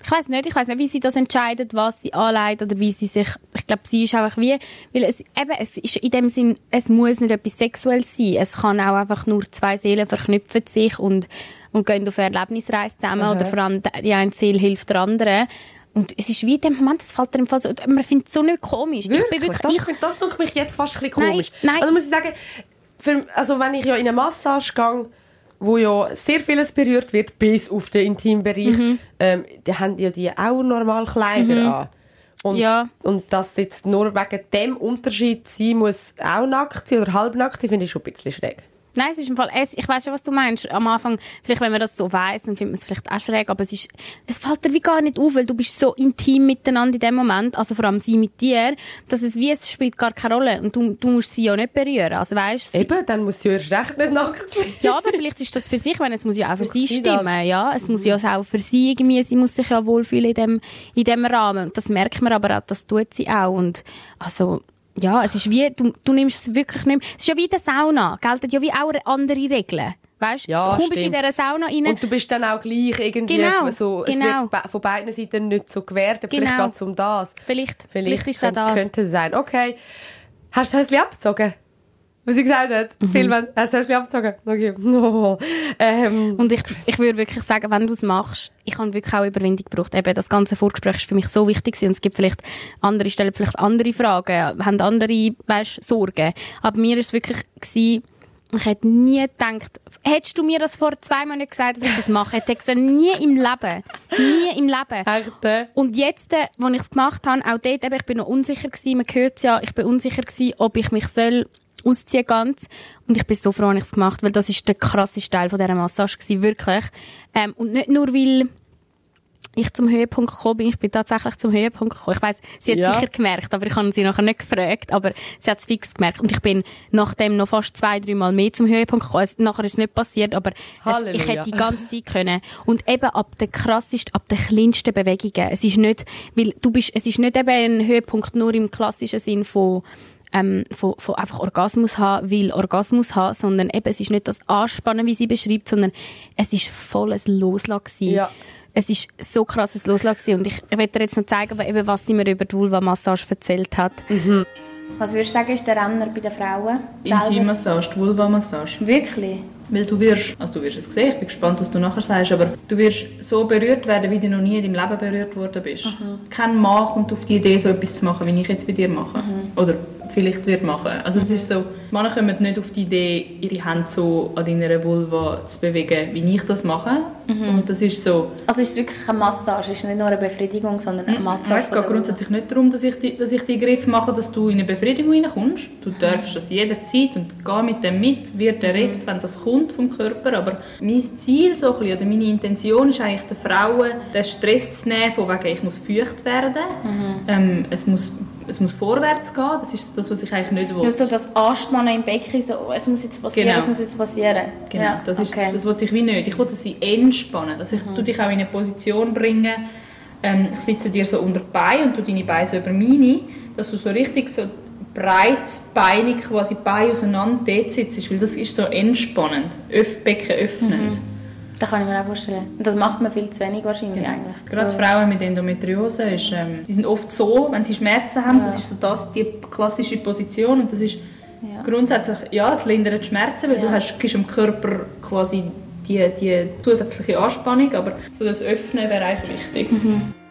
Ich weiß nicht, ich weiß nicht, wie sie das entscheidet, was sie anlegt oder wie sie sich. Ich glaube, sie ist auch wie, weil es eben, es ist in dem Sinn, es muss nicht etwas Sexuelles sein. Es kann auch einfach nur zwei Seelen verknüpfen sich und und gehen auf eine Erlebnisreise zusammen oder vor allem die eine Seele hilft der anderen. Und es ist wie in dem Moment, es fällt Fall so, man findet es so nicht komisch. Wirklich? Ich bin wirklich, das, ich, das tut mich jetzt fast ein bisschen Nein, komisch. nein. Also muss ich sagen, für, also wenn ich ja in eine Massage gehe, wo ja sehr vieles berührt wird, bis auf den Intimbereich, Mhm. ähm, da haben ja die auch normal Kleider an. Und, Ja. und dass jetzt nur wegen dem Unterschied sein muss, auch nackt sein oder halbnackt sein, finde ich schon ein bisschen schräg. Nein, es ist im Fall, es, ich weiß schon, was du meinst. Am Anfang, vielleicht wenn man das so weiss, dann findet man es vielleicht auch schräg, aber es ist, es fällt dir wie gar nicht auf, weil du bist so intim miteinander in dem Moment, also vor allem sie mit dir, dass es wie, es spielt gar keine Rolle und du, du musst sie ja nicht berühren. Also weißt, Eben, dann muss sie erst recht nicht nackt ja, aber vielleicht ist das für sich, wenn es muss ja auch für sie sie das? stimmen, ja. Es muss ja auch für sie irgendwie, sie muss sich ja wohlfühlen in dem, in dem Rahmen. Und das merkt man aber auch, das tut sie auch. Und, also, ja, es ist wie, du, du nimmst es wirklich nicht mehr. Es ist ja wie in der Sauna, gelten ja wie auch andere Regeln. Weißt du, Ja, du kommst in stimmt. dieser Sauna rein. Und du bist dann auch gleich irgendwie Genau, so, es genau. wird be- von beiden Seiten nicht so. Vielleicht Genau. geht es um das. Vielleicht, vielleicht, ist es auch das. könnte sein. Okay. Hast du das Häuschen abgezogen? Was sie gesagt hat? Mhm. Hast du das Häuschen abgezogen? Okay. No. Ähm, Und ich, ich würde wirklich sagen, wenn du es machst, ich habe wirklich auch Überwindung gebraucht. Eben, das ganze Vorgespräch ist für mich so wichtig gewesen. und es gibt vielleicht andere stellen vielleicht andere Fragen, haben andere, weißt, Sorgen. Aber mir ist es wirklich gewesen, ich hätte nie gedacht, hättest du mir das vor zwei Monaten gesagt, dass ich das mache, hätte ich gesagt, nie im Leben. Nie im Leben. echt, äh, Und jetzt, äh, als ich es gemacht habe, auch dort, eben, ich bin noch unsicher gewesen, man hört es ja, ich bin unsicher gewesen, ob ich mich soll ausziehen ganz. Und ich bin so froh, dass ich es gemacht habe, weil das ist der krasseste Teil von dieser Massage gewesen, wirklich. Ähm, und nicht nur, weil ich zum Höhepunkt gekommen bin, ich bin tatsächlich zum Höhepunkt gekommen. Ich weiss, sie hat Ja. sicher gemerkt, aber ich habe sie nachher nicht gefragt, aber sie hat es fix gemerkt. Und ich bin nachdem noch fast zwei, drei Mal mehr zum Höhepunkt gekommen. Es, nachher ist es nicht passiert, aber es, ich hätte die ganze Zeit können. Und eben ab der krassesten, ab den kleinsten Bewegungen. Es ist nicht, weil du bist, es ist nicht eben ein Höhepunkt nur im klassischen Sinn von, ähm, von, von einfach Orgasmus haben, weil Orgasmus haben, sondern eben, es ist nicht das Anspannen, wie sie beschreibt, sondern es ist volles Loslassen. Ja. Es ist so krasses Loslassen und ich, ich werde dir jetzt noch zeigen, eben, was sie mir über die Vulva-Massage erzählt hat. Was würdest du sagen, ist der Renner bei den Frauen? Intimmassage, die Vulva-Massage. Wirklich? Weil du wirst, also du wirst es sehen, ich bin gespannt, was du nachher sagst, aber du wirst so berührt werden, wie du noch nie in deinem Leben berührt worden bist. Kein Mann kommt auf die Idee, so etwas zu machen, wie ich jetzt bei dir mache. Oder vielleicht wird machen. Also es ist so, Männer kommen nicht auf die Idee, ihre Hände so an deiner Vulva zu bewegen, wie ich das mache. Und das ist so, Also ist es wirklich eine Massage, es ist nicht nur eine Befriedigung, sondern eine Massage es geht grundsätzlich nicht darum, dass ich, die, dass ich die Griff mache, dass du in eine Befriedigung reinkommst. Du darfst das jederzeit und geh mit dem mit, wird erregt, wenn das kommt vom Körper. Aber mein Ziel so ein bisschen, oder meine Intention ist eigentlich, den Frauen den Stress zu nehmen, von wegen, ich muss feucht werden, ähm, es, muss, es muss vorwärts gehen. Das ist das, was ich eigentlich nicht will. Ja, so das Anspannen im Becken, so, oh, es muss jetzt passieren, Genau. es muss jetzt passieren. Genau, Ja, das, ist, okay. das wollte ich wie nicht. Ich wollte sie entspannen, dass ich tu dich auch in eine Position bringen. Ähm, ich sitze dir so unter die Beine und tu deine Beine so über meine, dass du so richtig so breitbeinig quasi Beine auseinander dort sitzt, weil das ist so entspannend, Öff, Becken öffnend. Das kann ich mir auch vorstellen. Und das macht man viel zu wenig wahrscheinlich eigentlich. Gerade so. Frauen mit Endometriose, ist, ähm, die sind oft so, wenn sie Schmerzen haben, Ja. das ist so das, die klassische Position und das ist Ja. grundsätzlich, ja, es lindert die Schmerzen, weil Ja. du hast, gibst dem Körper quasi die, die zusätzliche Anspannung, aber so das Öffnen wäre eigentlich wichtig.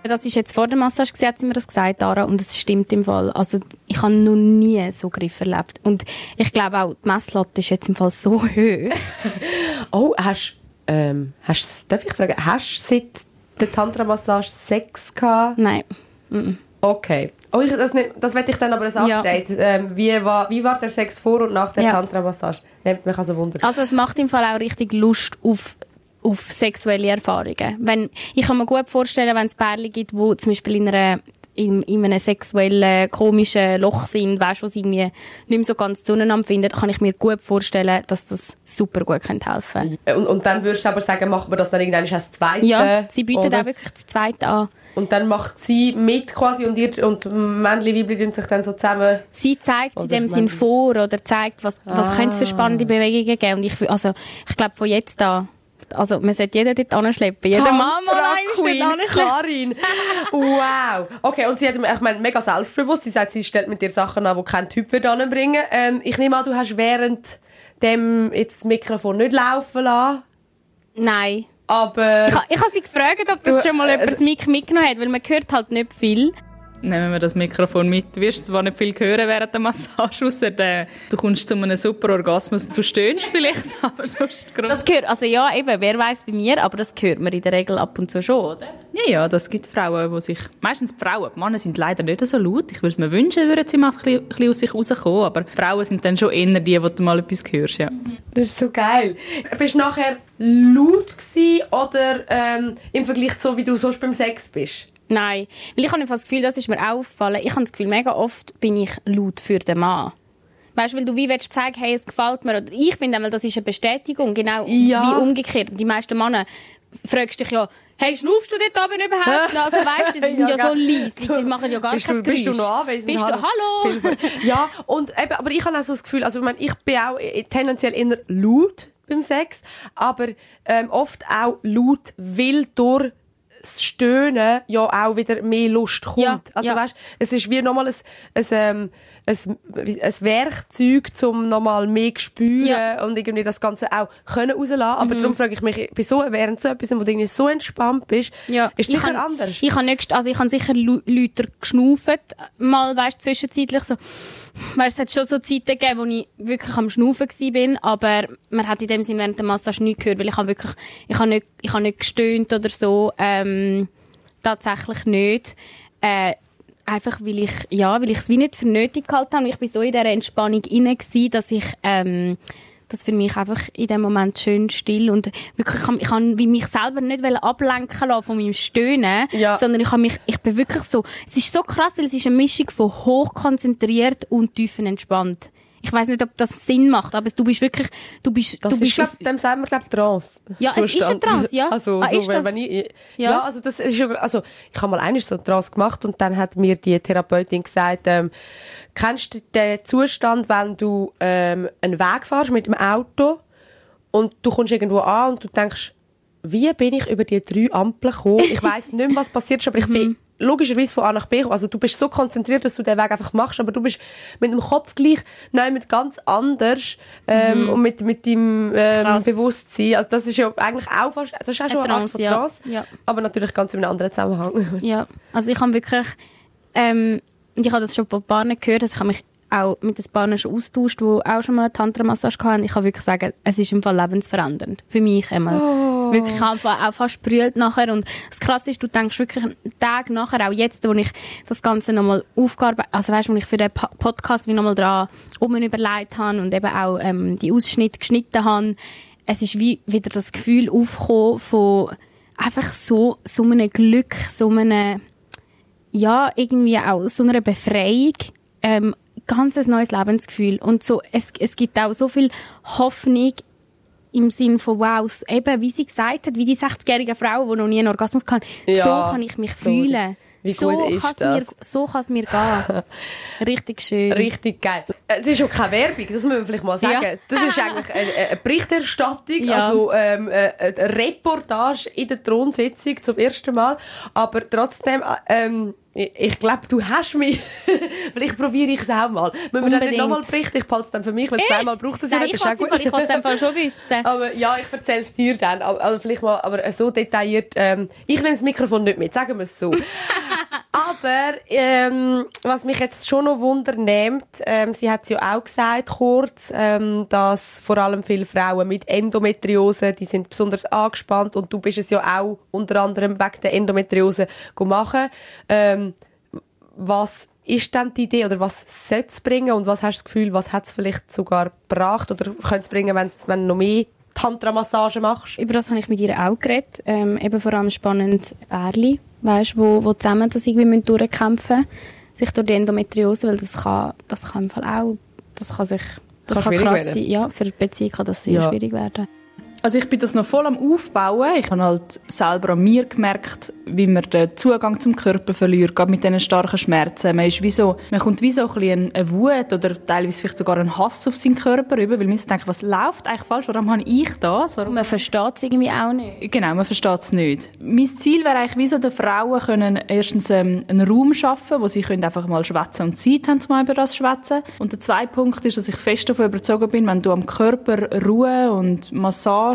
Das ist jetzt vor der Massage, hat sie mir das gesagt, Dara, und es stimmt im Fall. Also, ich habe noch nie so Griff erlebt. Und ich glaube auch, die Messlatte ist jetzt im Fall so hoch. Oh, hast ähm, hast darf ich fragen, hast du seit der Tantra-Massage Sex gehabt? Nein. Okay. Oh, ich, das, nicht, das werde ich dann aber ein Ja. Update. Ähm, wie, war, wie war der Sex vor und nach der Ja. Tantra-Massage? Nimmt mich also Wunder. Also es macht im Fall auch richtig Lust auf auf sexuelle Erfahrungen. Wenn, ich kann mir gut vorstellen, wenn es Pärchen gibt, wo zum Beispiel in, einer, in, in einem sexuellen, komischen Loch sind, weißt, wo sie irgendwie nicht mehr so ganz zueinander finden, kann ich mir gut vorstellen, dass das super gut könnte helfen und, und dann würdest du aber sagen, machen wir das dann irgendwann als Zweite? Ja, sie bietet oder? auch wirklich das Zweite an. Und dann macht sie mit quasi und ihr und Männli, Weibli tun sich dann so zusammen... Sie zeigt in dem Sinn vor oder zeigt, was, was Ah. könnte es für spannende Bewegungen geben. Und ich, also, ich glaube, von jetzt an, also, man sollte jeden dort anschleppen. Jeder eines Queen. Karin. Wow. Okay, und sie hat, ich meine, mega selbstbewusst. Sie sagt, sie stellt mit dir Sachen an, die kein Typ wird anbringen. Ähm, ich nehme an, du hast während dem jetzt das Mikrofon nicht laufen lassen. Nein. Aber... Ich, ich habe sie gefragt, ob das Du, schon mal jemand äh, das Mic mitgenommen hat, weil man hört halt nicht viel. Nehmen wir das Mikrofon mit. Du wirst zwar nicht viel hören während der Massage, ausser äh, du kommst zu einem super Orgasmus. Du stöhnst vielleicht, aber sonst gross. Das gehört, also ja, eben, wer weiß bei mir, aber das hört man in der Regel ab und zu schon, oder? Ja, ja, das gibt Frauen, die sich... Meistens die Frauen. Die Männer sind leider nicht so laut. Ich würde es mir wünschen, würden sie mal ein bisschen, ein bisschen aus sich rauskommen. Aber die Frauen sind dann schon eher die, wo du mal etwas hörst, ja. Das ist so geil. Bist du nachher laut gewesen oder ähm, im Vergleich zu, wie du sonst beim Sex bist? Nein, weil ich habe das Gefühl, das ist mir auch aufgefallen, ich habe das Gefühl, mega oft bin ich laut für den Mann. Weißt du, weil du wie willst zeigen, hey, es gefällt mir. Oder ich finde das ist eine Bestätigung, genau Ja. wie umgekehrt. Die meisten Männer fragst dich ja, hey, schnaufst du dort oben überhaupt? Also weißt du, die sind ja, Ja, so leise, die machen ja gar bist kein du, Bist du noch anwesend? Bist du, hallo? Ja, und eben, aber ich habe auch so das Gefühl, also ich, meine, ich bin auch tendenziell eher laut beim Sex, aber ähm, oft auch laut, weil durch das Stöhnen ja auch wieder mehr Lust kommt. Ja, also ja. weißt, es ist wie nochmal ein, ein, ähm, ein, ein Werkzeug, um nochmal mehr zu spüren Ja. Mhm. und irgendwie das Ganze auch können rauslassen. Aber darum frage ich mich, bei so, während so etwas, wo du irgendwie so entspannt bist, Ja, ist ich sicher han- anders. Ich habe also ich habe sicher lauter geschnauft, mal, weißt, zwischenzeitlich so, weißt, es hat schon so Zeiten gegeben, wo ich wirklich am Schnaufen bin, aber man hat in dem Sinne während der Massage nichts gehört, weil ich habe wirklich, ich habe nicht, ich habe nicht gestöhnt oder so, ähm, tatsächlich nicht, äh, einfach weil ich, ja, weil ich es wie nicht für nötig gehalten habe. Ich bin so in dieser Entspannung inne dass ich, ähm, das für mich einfach in dem Moment schön still und wirklich, ich kann, wie mich selber nicht ablenken lassen von meinem Stöhnen, Ja. sondern ich habe mich, ich bin wirklich so, es ist so krass, weil es ist eine Mischung von hochkonzentriert und tiefenentspannt. Ich weiß nicht, ob das Sinn macht, aber du bist wirklich, du bist, Das du ist, bist glaub, auf, dem sagen wir, glaub, Trance. Ja, es ist ein Trance, ja. Also, Ah, so, ist wenn, das? wenn ich, Ja. ja. also, das ist, also, ich habe mal eines so Trance gemacht und dann hat mir die Therapeutin gesagt, ähm, kennst du den Zustand, wenn du, ähm, einen Weg fährst mit dem Auto und du kommst irgendwo an und du denkst, wie bin ich über die drei Ampeln gekommen? Ich weiss nicht mehr, was passiert ist, aber ich Mhm. bin logischerweise von A nach B gekommen. Also du bist so konzentriert, dass du den Weg einfach machst, aber du bist mit dem Kopf gleich, nein, mit ganz anders ähm, und mit, mit deinem ähm, Mhm. Bewusstsein. Also das ist ja eigentlich auch fast, das ist auch schon eine Art Trance, von. Trance, Ja. aber natürlich ganz in einem anderen Zusammenhang. Ja, also ich habe wirklich, ähm, ich habe das schon von Paaren gehört, also ich habe mich auch mit den Paaren schon austauscht, die auch schon mal eine Tantra-Massage hatten. Ich kann wirklich sagen, es ist im Fall lebensverändernd. Für mich einmal. Wirklich, ich habe auch fast brüllt nachher. Und das Krasse ist, du denkst wirklich einen Tag nachher, auch jetzt, wo ich das Ganze nochmal aufgearbeitet, also weißt du, wo ich für den Podcast wie nochmal dran um überlegt habe und eben auch ähm, die Ausschnitte geschnitten habe, es ist wie wieder das Gefühl aufgekommen von einfach so, so einem Glück, so einem, ja, irgendwie auch so einer Befreiung, ähm, ganz ein neues Lebensgefühl. Und so, es, es gibt auch so viel Hoffnung im Sinn von, wow, eben, wie sie gesagt hat, wie die 60-jährige Frau, die noch nie einen Orgasmus hatte, Ja, so kann ich mich sorry. fühlen. Wie so gut ist das? Mir, so kann es mir gehen. Richtig schön. Richtig geil. Es ist auch keine Werbung, das müssen wir vielleicht mal sagen. Ja. Das ist eigentlich eine, eine Berichterstattung, Ja. also ähm, äh, eine Reportage in der Thronsitzung zum ersten Mal. Aber trotzdem, äh, ähm, ich, glaube, du hast mich. vielleicht probiere ich es auch mal. Müssen wir dann nicht nochmal berichten? Ich behalte es dann für mich, weil zweimal braucht es ja nicht. ich wollte es einfach schon wissen. Aber ja, ich erzähle es dir dann. Also vielleicht mal, aber so detailliert. Ähm, ich nehme das Mikrofon nicht mit, sagen wir es so. aber ähm, was mich jetzt schon noch Wunder nimmt, ähm, sie hat es ja auch gesagt kurz, ähm, dass vor allem viele Frauen mit Endometriose, die sind besonders angespannt und du bist es ja auch unter anderem wegen der Endometriose machen. Ähm, was ist denn die Idee oder was soll es bringen und was hast du das Gefühl, was hat es vielleicht sogar gebracht oder könnte es bringen, wenn du noch mehr Tantra-Massage machst? Über das habe ich mit ihr auch geredet. Ähm, eben vor allem spannend Pärchen, weißt, wo, wo zusammen das irgendwie müssen durchkämpfen müssen. Sich durch die Endometriose, weil das kann, das kann im Fall auch, das kann sich, das Kann kann krass werden. sein. Ja, für die Beziehung kann das sehr Ja. schwierig werden. Also ich bin das noch voll am Aufbauen. Ich habe halt selber an mir gemerkt, wie man den Zugang zum Körper verliert, gerade mit diesen starken Schmerzen. Man, ist wie so, man kommt wie so ein bisschen eine Wut oder teilweise vielleicht sogar einen Hass auf seinen Körper über, weil man sich denkt, was läuft eigentlich falsch? Warum habe ich das? Warum man versteht es irgendwie auch nicht. Genau, man versteht es nicht. Mein Ziel wäre eigentlich, wie so den Frauen können erstens ähm, einen Raum schaffen, wo sie können einfach mal schwätzen und Zeit haben, um über das zu schwätzen. Und der zweite Punkt ist, dass ich fest davon überzeugt bin, wenn du am Körper Ruhe und Massage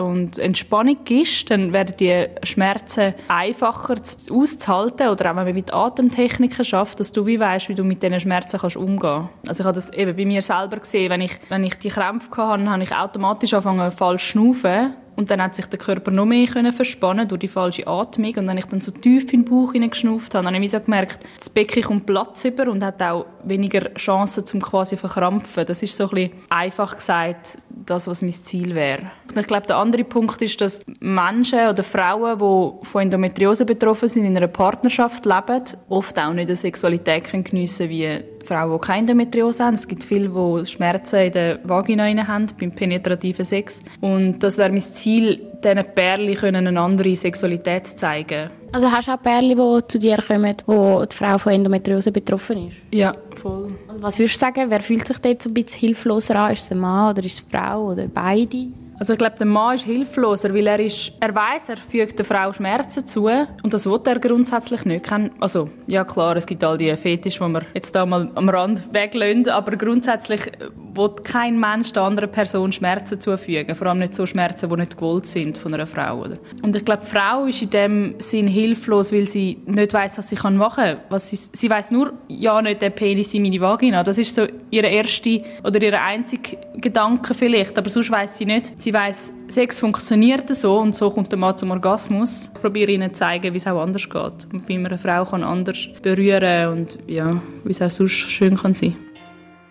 und Entspannung gibst, dann werden die Schmerzen einfacher zu- auszuhalten oder auch wenn man mit Atemtechniken schafft, dass du wie weißt, wie du mit diesen Schmerzen kannst umgehen. Also ich habe das eben bei mir selber gesehen, wenn ich, wenn ich die Krämpfe hatte, habe ich automatisch angefangen falsch schnaufen und dann hat sich der Körper noch mehr können verspannen durch die falsche Atmung. Und wenn ich dann so tief in den Bauch hineingeschnauft habe, habe ich so gemerkt, das Becken kommt Platz über und hat auch weniger Chancen zum quasi verkrampfen. Das ist so ein bisschen einfach gesagt das, was mein Ziel wäre. Und ich glaube, der andere Punkt ist, dass Menschen oder Frauen, die von Endometriose betroffen sind, in einer Partnerschaft leben, oft auch nicht eine Sexualität können geniessen wie Frauen, die keine Endometriose haben. Es gibt viele, die Schmerzen in der Vagina haben, beim penetrativen Sex. Und das wäre mein Ziel, diesen können eine andere Sexualität zu zeigen. Also hast du auch Pärchen, die zu dir kommen, wo die Frau von Endometriose betroffen ist? Ja, voll. Und was würdest du sagen, wer fühlt sich dort so ein bisschen hilfloser an? Ist es ein Mann oder ist es eine Frau oder beide? Also ich glaube, der Mann ist hilfloser, weil er ist, er weiß, er fügt der Frau Schmerzen zu und das will er grundsätzlich nicht. Also ja klar, es gibt all die Fetische, die wir jetzt da mal am Rand weglösen, aber grundsätzlich will kein Mensch der anderen Person Schmerzen zufügen, vor allem nicht so Schmerzen, die nicht gewollt sind von einer Frau. Oder? Und ich glaube, die Frau ist in dem Sinn hilflos, weil sie nicht weiß, was sie machen kann. Was sie sie weiß nur, ja nicht der Penis in meine Vagina. Das ist so ihr erste oder ihr einziger Gedanke vielleicht, aber sonst weiß sie nicht. Sie weiß, Sex funktioniert so und so kommt der Mann zum Orgasmus. Ich probiere ihnen zu zeigen, wie es auch anders geht und wie man eine Frau kann anders berühren und ja, wie es auch sonst schön kann sein.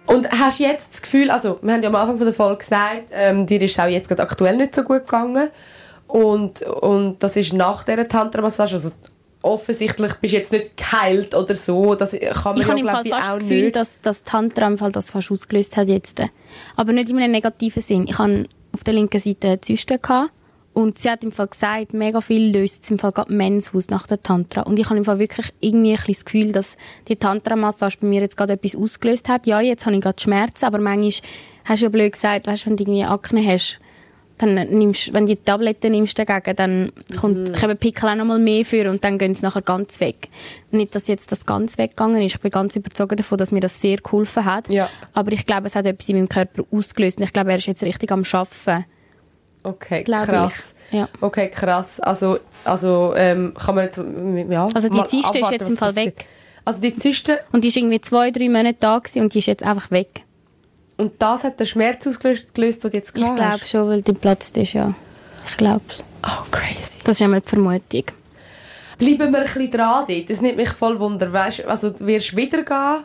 Und hast du jetzt das Gefühl, also wir haben ja am Anfang von der Folge gesagt, ähm, dir ist es auch jetzt gerade aktuell nicht so gut gegangen und, und das ist nach dieser Tantra-Massage, also offensichtlich bist du jetzt nicht geheilt oder so, das kann man Ich ja habe im Fall ich fast das Gefühl, nicht. dass das Tantra im Fall das fast ausgelöst hat jetzt. Aber nicht in einem negativen Sinn. Ich hatte auf der linken Seite eine Zyste gehabt und sie hat im Fall gesagt, mega viel löst es im Fall gerade Mens aus nach der Tantra. Und ich habe im Fall wirklich irgendwie ein das Gefühl, dass die Tantra-Massage bei mir jetzt gerade etwas ausgelöst hat. Ja, jetzt habe ich gerade Schmerzen, aber manchmal hast du ja blöd gesagt, weißt, wenn du irgendwie Akne hast, dann nimmst, wenn du die Tabletten nimmst dagegen, dann kommt, kommen Pickel auch noch mal mehr für und dann gehen sie nachher ganz weg. Nicht, dass jetzt das ganz weggegangen ist. Ich bin ganz überzeugt davon, dass mir das sehr geholfen hat. Ja. Aber ich glaube, es hat etwas in meinem Körper ausgelöst und ich glaube, er ist jetzt richtig am Arbeiten. Okay, Glaube krass. ich. Ja. Okay, krass. Also, also ähm, kann man jetzt, ja, Also die Zyste ist jetzt im Fall weg. Also die Zyste, Und die ist irgendwie zwei, drei Monate da und die ist jetzt einfach weg. Und das hat den Schmerz ausgelöst, gelöst, den du jetzt Ich gehabt glaube hast? schon, weil die platzt ist, ja. Ich glaube Oh, crazy. Das ist einmal die Vermutung. Bleiben wir ein bisschen dran dort. Das nimmt mich voll Wunder. Weißt, also du wirst wieder gehen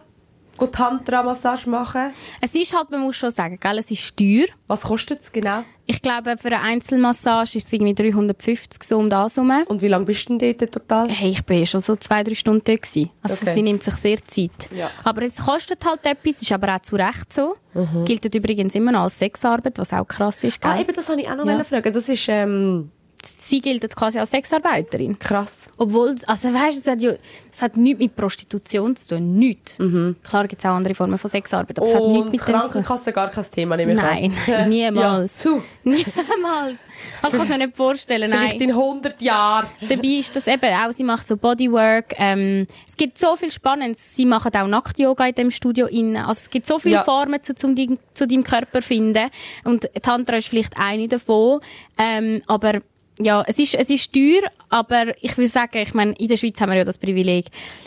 Tantra-Massage machen. Es ist halt, man muss schon sagen, gell, es ist teuer. Was kostet es genau? Ich glaube, für eine Einzelmassage ist es irgendwie 350 so um das herum. Und wie lange bist du denn dort total? Hey, ich bin schon so zwei, drei Stunden dort gewesen. Also Okay. sie nimmt sich sehr Zeit. Ja. Aber es kostet halt etwas, ist aber auch zu Recht so. Gilt übrigens immer noch als Sexarbeit, was auch krass ist, gell? Ah, eben, das wollte ich auch noch Ja. fragen. Das ist, ähm, sie gilt quasi als Sexarbeiterin. Krass. Obwohl, also weißt, es hat ja, es hat nichts mit Prostitution zu tun, nichts. Klar gibt es auch andere Formen von Sexarbeit, aber es hat nichts Mhm. Mit dem zu tun. Krankenkasse gar kein Thema, nehme ich Nein, an. niemals. Ja. Niemals. Also, ich kann es mir nicht vorstellen, Vielleicht nein. in 100 Jahren. Dabei ist das eben auch, sie macht so Bodywork, ähm, es gibt so viel Spannendes. Sie machen auch Nackt-Yoga in dem Studio innen. Also es gibt so viele Ja. Formen, zu, zum zu deinem Körper finden. Und Tantra ist vielleicht eine davon. Ähm, aber ja, es ist, es ist teuer, aber ich würde sagen, ich meine, in der Schweiz haben wir ja das Privileg.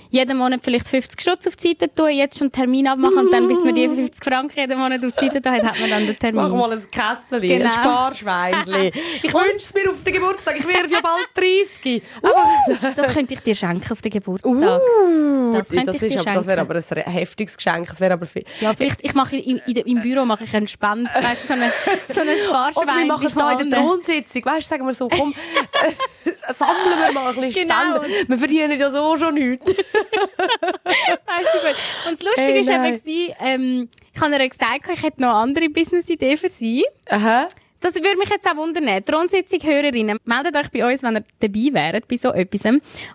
Jeden Monat vielleicht 50 Stutz auf die Seite tun, jetzt schon einen Termin abmachen und dann, bis man die 50 Franken jeden Monat auf die Seite tun hat, hat man dann den Termin. Mach mal ein Kässeli, Genau. ein Sparschweinchen. Ich wünsche es mir auf den Geburtstag. Ich werde ja bald 30. Aber Das könnte ich dir schenken auf den Geburtstag. Uh, das könnte das, ich dir das wäre aber ein heftiges Geschenk. Das wäre aber viel. Ja, vielleicht, ich mache in, in, im Büro mache ich einen Spend, weißt du, so eine, so eine Sparschwein. Oder wir machen da in der Thronsitzung, weißt du, sagen wir so, komm, äh, sammeln wir mal ein bisschen Genau. Spenden. Wir verdienen ja so schon nichts. Weißt du, gut. Und das Lustige Hey, ist eben, gewesen, ähm, ich habe ihr gesagt, ich hätte noch eine andere Business-Idee für sie. Aha. Das würde mich jetzt auch wundern. Thronsitzung-Hörerinnen, meldet euch bei uns, wenn ihr dabei wäret, bei so etwas.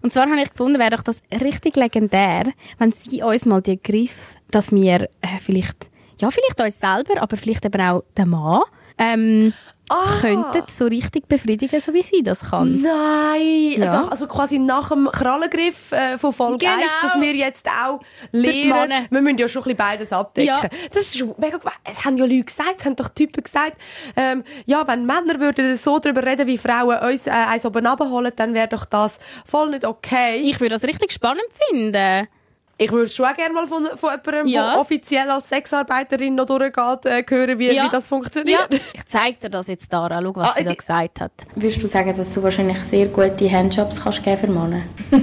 Und zwar habe ich gefunden, wäre doch das richtig legendär, wenn sie uns mal die Griff, dass wir äh, vielleicht, ja, vielleicht uns selber, aber vielleicht eben auch den Mann, ähm, Ah. könnten so richtig befriedigen, so wie sie das kann. Nein! Ja. Also quasi nach dem Krallengriff äh, von Folge Genau. 1, dass wir jetzt auch lernen, wir müssen ja schon ein bisschen beides abdecken. Ja. Das ist schon mega. Es haben ja Leute gesagt, es haben doch Typen gesagt, ähm, ja, wenn Männer würden so darüber reden, wie Frauen uns äh, eins oben runterholen, dann wäre doch das voll nicht okay. Ich würde das richtig spannend finden. Ich würde schon auch gerne mal von, von jemandem, Ja. der offiziell als Sexarbeiterin noch durchgeht, äh, hören, wie, Ja. wie das funktioniert. Ja. Ich zeige dir das jetzt, Dara. Schau, was Ah, sie da gesagt hat. Würdest du sagen, dass du wahrscheinlich sehr gute Handjobs kannst geben für Männer?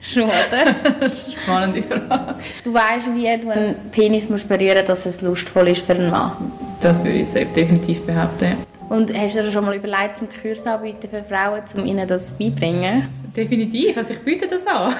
Schon, oder? Spannende Frage. Du weißt, wie du einen Penis musst berühren dass es lustvoll ist für einen Mann. Das würde ich selbst definitiv behaupten. ja. Und hast du dir schon mal überlegt, zum Kurs anbieten für Frauen, um ihnen das beibringen? Definitiv, also ich biete das an.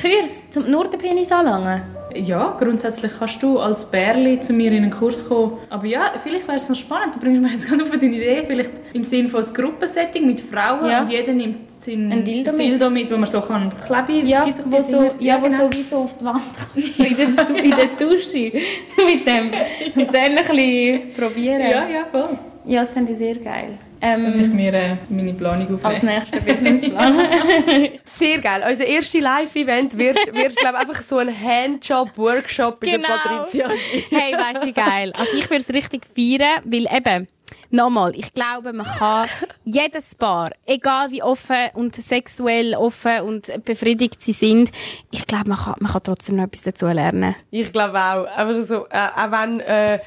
Kurs, zum nur den Penis anlangen? ja, grundsätzlich kannst du als Bärli zu mir in einen Kurs kommen. Aber ja, vielleicht wäre es noch spannend, du bringst mir jetzt gerade auf eine Idee, vielleicht im Sinne von einem Gruppensetting mit Frauen Ja. und jeder nimmt seinen Ein Dildo mit. Dildo mit, wo man so kann kleben Ja, doch wo so, ja, wo genau. sowieso auf die Wand kannst, so in der, in der Dusche. So mit dem. Und dann ein bisschen probieren. Ja, ja, voll. Ja, das fände ich sehr geil. Dann Ähm, ich mir äh, meine Planung als aufnehmen. nächster Businessplan. Sehr geil. Unser erste Live-Event wird, wird glaube einfach so ein Handjob-Workshop bei Genau. der Patricia. Hey, weißt du, wie geil. Also ich würde es richtig feiern, weil eben, nochmal, ich glaube, man kann jedes Paar, egal wie offen und sexuell offen und befriedigt sie sind, ich glaube, man kann, man kann trotzdem noch etwas dazu lernen. Ich glaube auch. Einfach so, äh, auch wenn äh,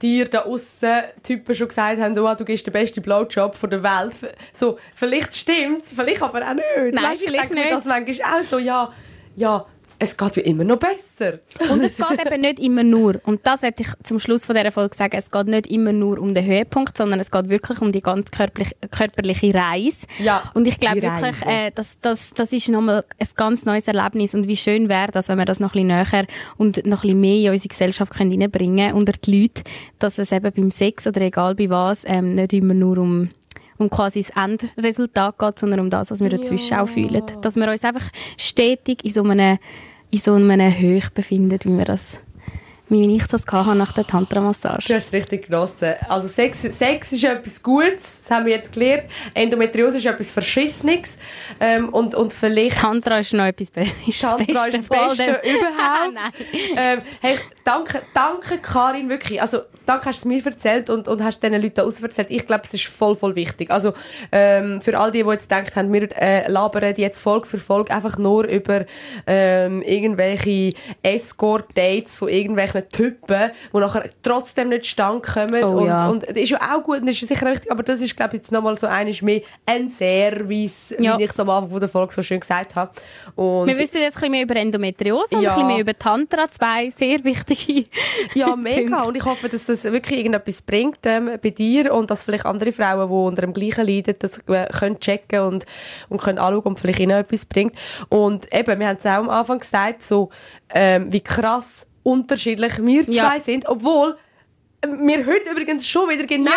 dir da aussen Typen schon gesagt haben, oh, du gibst den besten Blowjob der Welt. So, vielleicht stimmt's, vielleicht aber auch nicht. Nein, ich vielleicht denke mir nicht. das manchmal auch so, ja, ja, es geht ja immer noch besser. Und es geht eben nicht immer nur, und das werde ich zum Schluss von dieser Folge sagen, es geht nicht immer nur um den Höhepunkt, sondern es geht wirklich um die ganz körperlich, körperliche Reise. Ja, Und ich glaube wirklich, äh, das, das, das ist nochmal ein ganz neues Erlebnis und wie schön wäre das, wenn wir das noch ein bisschen näher und noch ein bisschen mehr in unsere Gesellschaft können reinbringen unter die Leute, dass es eben beim Sex oder egal bei was, ähm, nicht immer nur um um quasi das Endresultat geht, sondern um das, was wir dazwischen auch fühlen. Dass wir uns einfach stetig in so einem, in so einem Höch befinden, wie wir das, wie ich das hatte nach der Tantra-Massage. Du hast es richtig genossen. Also Sex, Sex ist etwas Gutes, das haben wir jetzt gelernt. Endometriose ist etwas Verschissenes. Ähm, und, und vielleicht... Tantra ist noch etwas Be ist das Tantra ist das Beste überhaupt. Ähm, hey, danke, danke Karin, wirklich. Also, danke hast du es mir erzählt und, und hast diesen Leuten auch erzählt. Ich glaube, es ist voll, voll wichtig. Also, ähm, für all die, die jetzt gedacht haben, wir äh, labern jetzt Folge für Folge einfach nur über ähm, irgendwelche Escort-Dates von irgendwelchen Typen, die nachher trotzdem nicht stand kommen. Oh, und, ja. und das ist ja auch gut und das ist sicher wichtig, aber das ist, glaube ich, jetzt nochmal so eines mehr ein Service, Ja. wie ich es am Anfang der Folge so schön gesagt habe. Und Wir wissen jetzt ein bisschen mehr über Endometriose und Ja. ein bisschen mehr über Tantra, zwei sehr wichtige Ja, mega. Und ich hoffe, dass das wirklich irgendetwas bringt ähm, bei dir und dass vielleicht andere Frauen, die unter dem Gleichen leiden, das äh, können checken und, und können anschauen und vielleicht ihnen etwas bringt. Und eben, wir haben es auch am Anfang gesagt, so, ähm, wie krass unterschiedlich wir Ja. zwei sind, obwohl wir heute übrigens schon wieder genau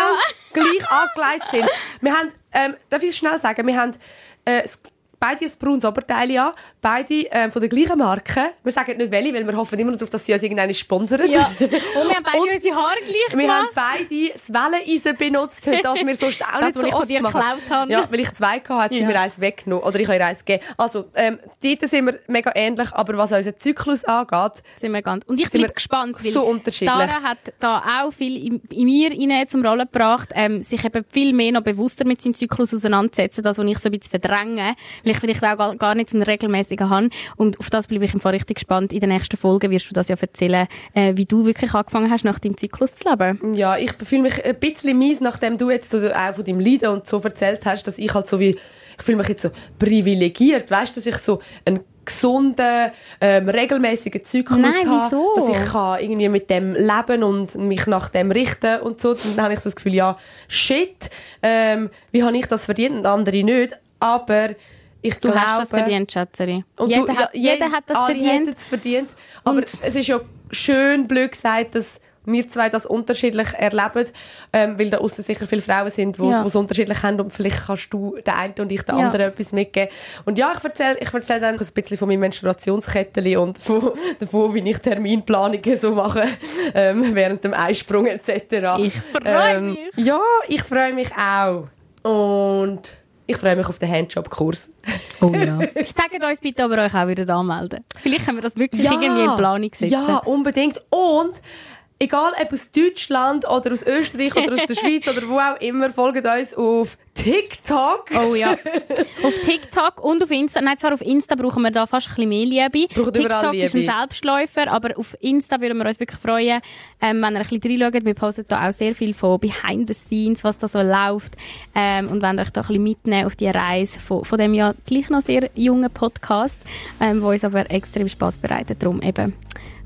gleich angelegt sind. Wir haben ähm, darf ich schnell sagen, wir haben äh, beide ein braunes Oberteil an, beide ähm, von der gleichen Marke. Wir sagen nicht welche, weil wir hoffen immer noch darauf, dass sie uns irgendwann sponsern. Ja. Und wir haben beide Und unsere Haare gleich Wir haben beide das Welleneisen benutzt, heute, das wir sonst auch Das, nicht so ich oft machen. geklaut habe. Ja, weil ich zwei hatte, hat sie Ja. mir eins weggenommen. Oder ich habe ihr eins gegeben. Also, ähm, dort sind wir mega ähnlich, aber was unseren Zyklus angeht, Sind wir ganz. Und ich bin gespannt, weil so unterschiedlich. Dara hat da auch viel in, in mir rein zum Rollen gebracht, ähm, sich eben viel mehr noch bewusster mit seinem Zyklus auseinanderzusetzen, das, was ich so ein bisschen verdränge, weil ich vielleicht auch gar, gar nicht so einen regelmäßigen habe. Und auf das bleibe ich im Fall richtig gespannt. In den nächsten Folgen wirst du das ja erzählen, äh, wie du wirklich angefangen hast, nach deinem Zyklus zu leben. Ja, ich fühle mich ein bisschen mies, nachdem du jetzt so auch von deinem Leiden und so erzählt hast, dass ich halt so wie, ich fühle mich jetzt so privilegiert, weißt, dass ich so einen gesunden, ähm, regelmäßigen Zyklus Nein, habe, wieso? dass ich kann irgendwie mit dem leben und mich nach dem richten und so. Dann habe ich so das Gefühl, ja, shit, ähm, wie habe ich das verdient und andere nicht, aber ich Du glaube, hast das verdient, Schätzeri. und Jeder, du, hat, ja, jeder hat das verdient. verdient. Aber Und- es ist ja schön blöd gesagt, dass wir zwei das unterschiedlich erleben, ähm, weil da außen sicher viele Frauen sind, die Ja. es unterschiedlich haben und vielleicht kannst du der eine und ich der Ja. andere etwas mitgeben. Und ja, ich erzähle ich erzähl dann ein bisschen von meinem Menstruationskettchen und von, davon, wie ich Terminplanungen so mache, ähm, während dem Eisprung etc. Ich freue mich. Ja, ich freue mich auch. Und ich freue mich auf den Handjob-Kurs. Oh ja. Sagt uns bitte aber euch auch wieder anmelden. Vielleicht können wir das wirklich irgendwie in Planung setzen. Ja, unbedingt. Und egal ob aus Deutschland oder aus Österreich oder aus der Schweiz oder wo auch immer, folgt uns auf TikTok. Oh ja. auf TikTok und auf Insta. Nein, zwar auf Insta brauchen wir da fast ein bisschen mehr Liebe. Überall TikTok ist ein Liebe. Selbstläufer, aber auf Insta würden wir uns wirklich freuen, ähm, wenn ihr ein bisschen reinschaut. Wir posten da auch sehr viel von Behind the Scenes, was da so läuft. Ähm, und wollen euch da ein bisschen mitnehmen auf die Reise von, von dem ja gleich noch sehr jungen Podcast, ähm, wo uns aber extrem Spaß bereitet. Darum eben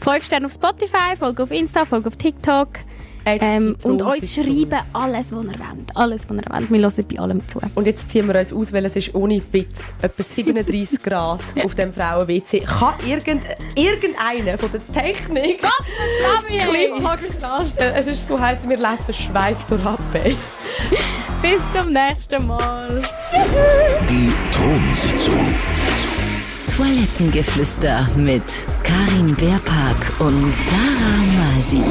5 Sterne auf Spotify, Folge auf Insta, Folge auf TikTok. Ähm, und uns schreiben alles, was ihr wollt. Alles, was ihr wollt. Wir hören bei allem zu. Und jetzt ziehen wir uns aus, weil es ist ohne Witz etwa 37 Grad auf dem Frauen-WC. Kann irgend, irgendeiner von der Technik Klimaanlage anstellen? Es ist so heiß, mir läuft der Schweiß durch ab. Bis zum nächsten Mal. Die Thronsitzung. Toilettengeflüster mit Karin Beerpark und Dara Masi.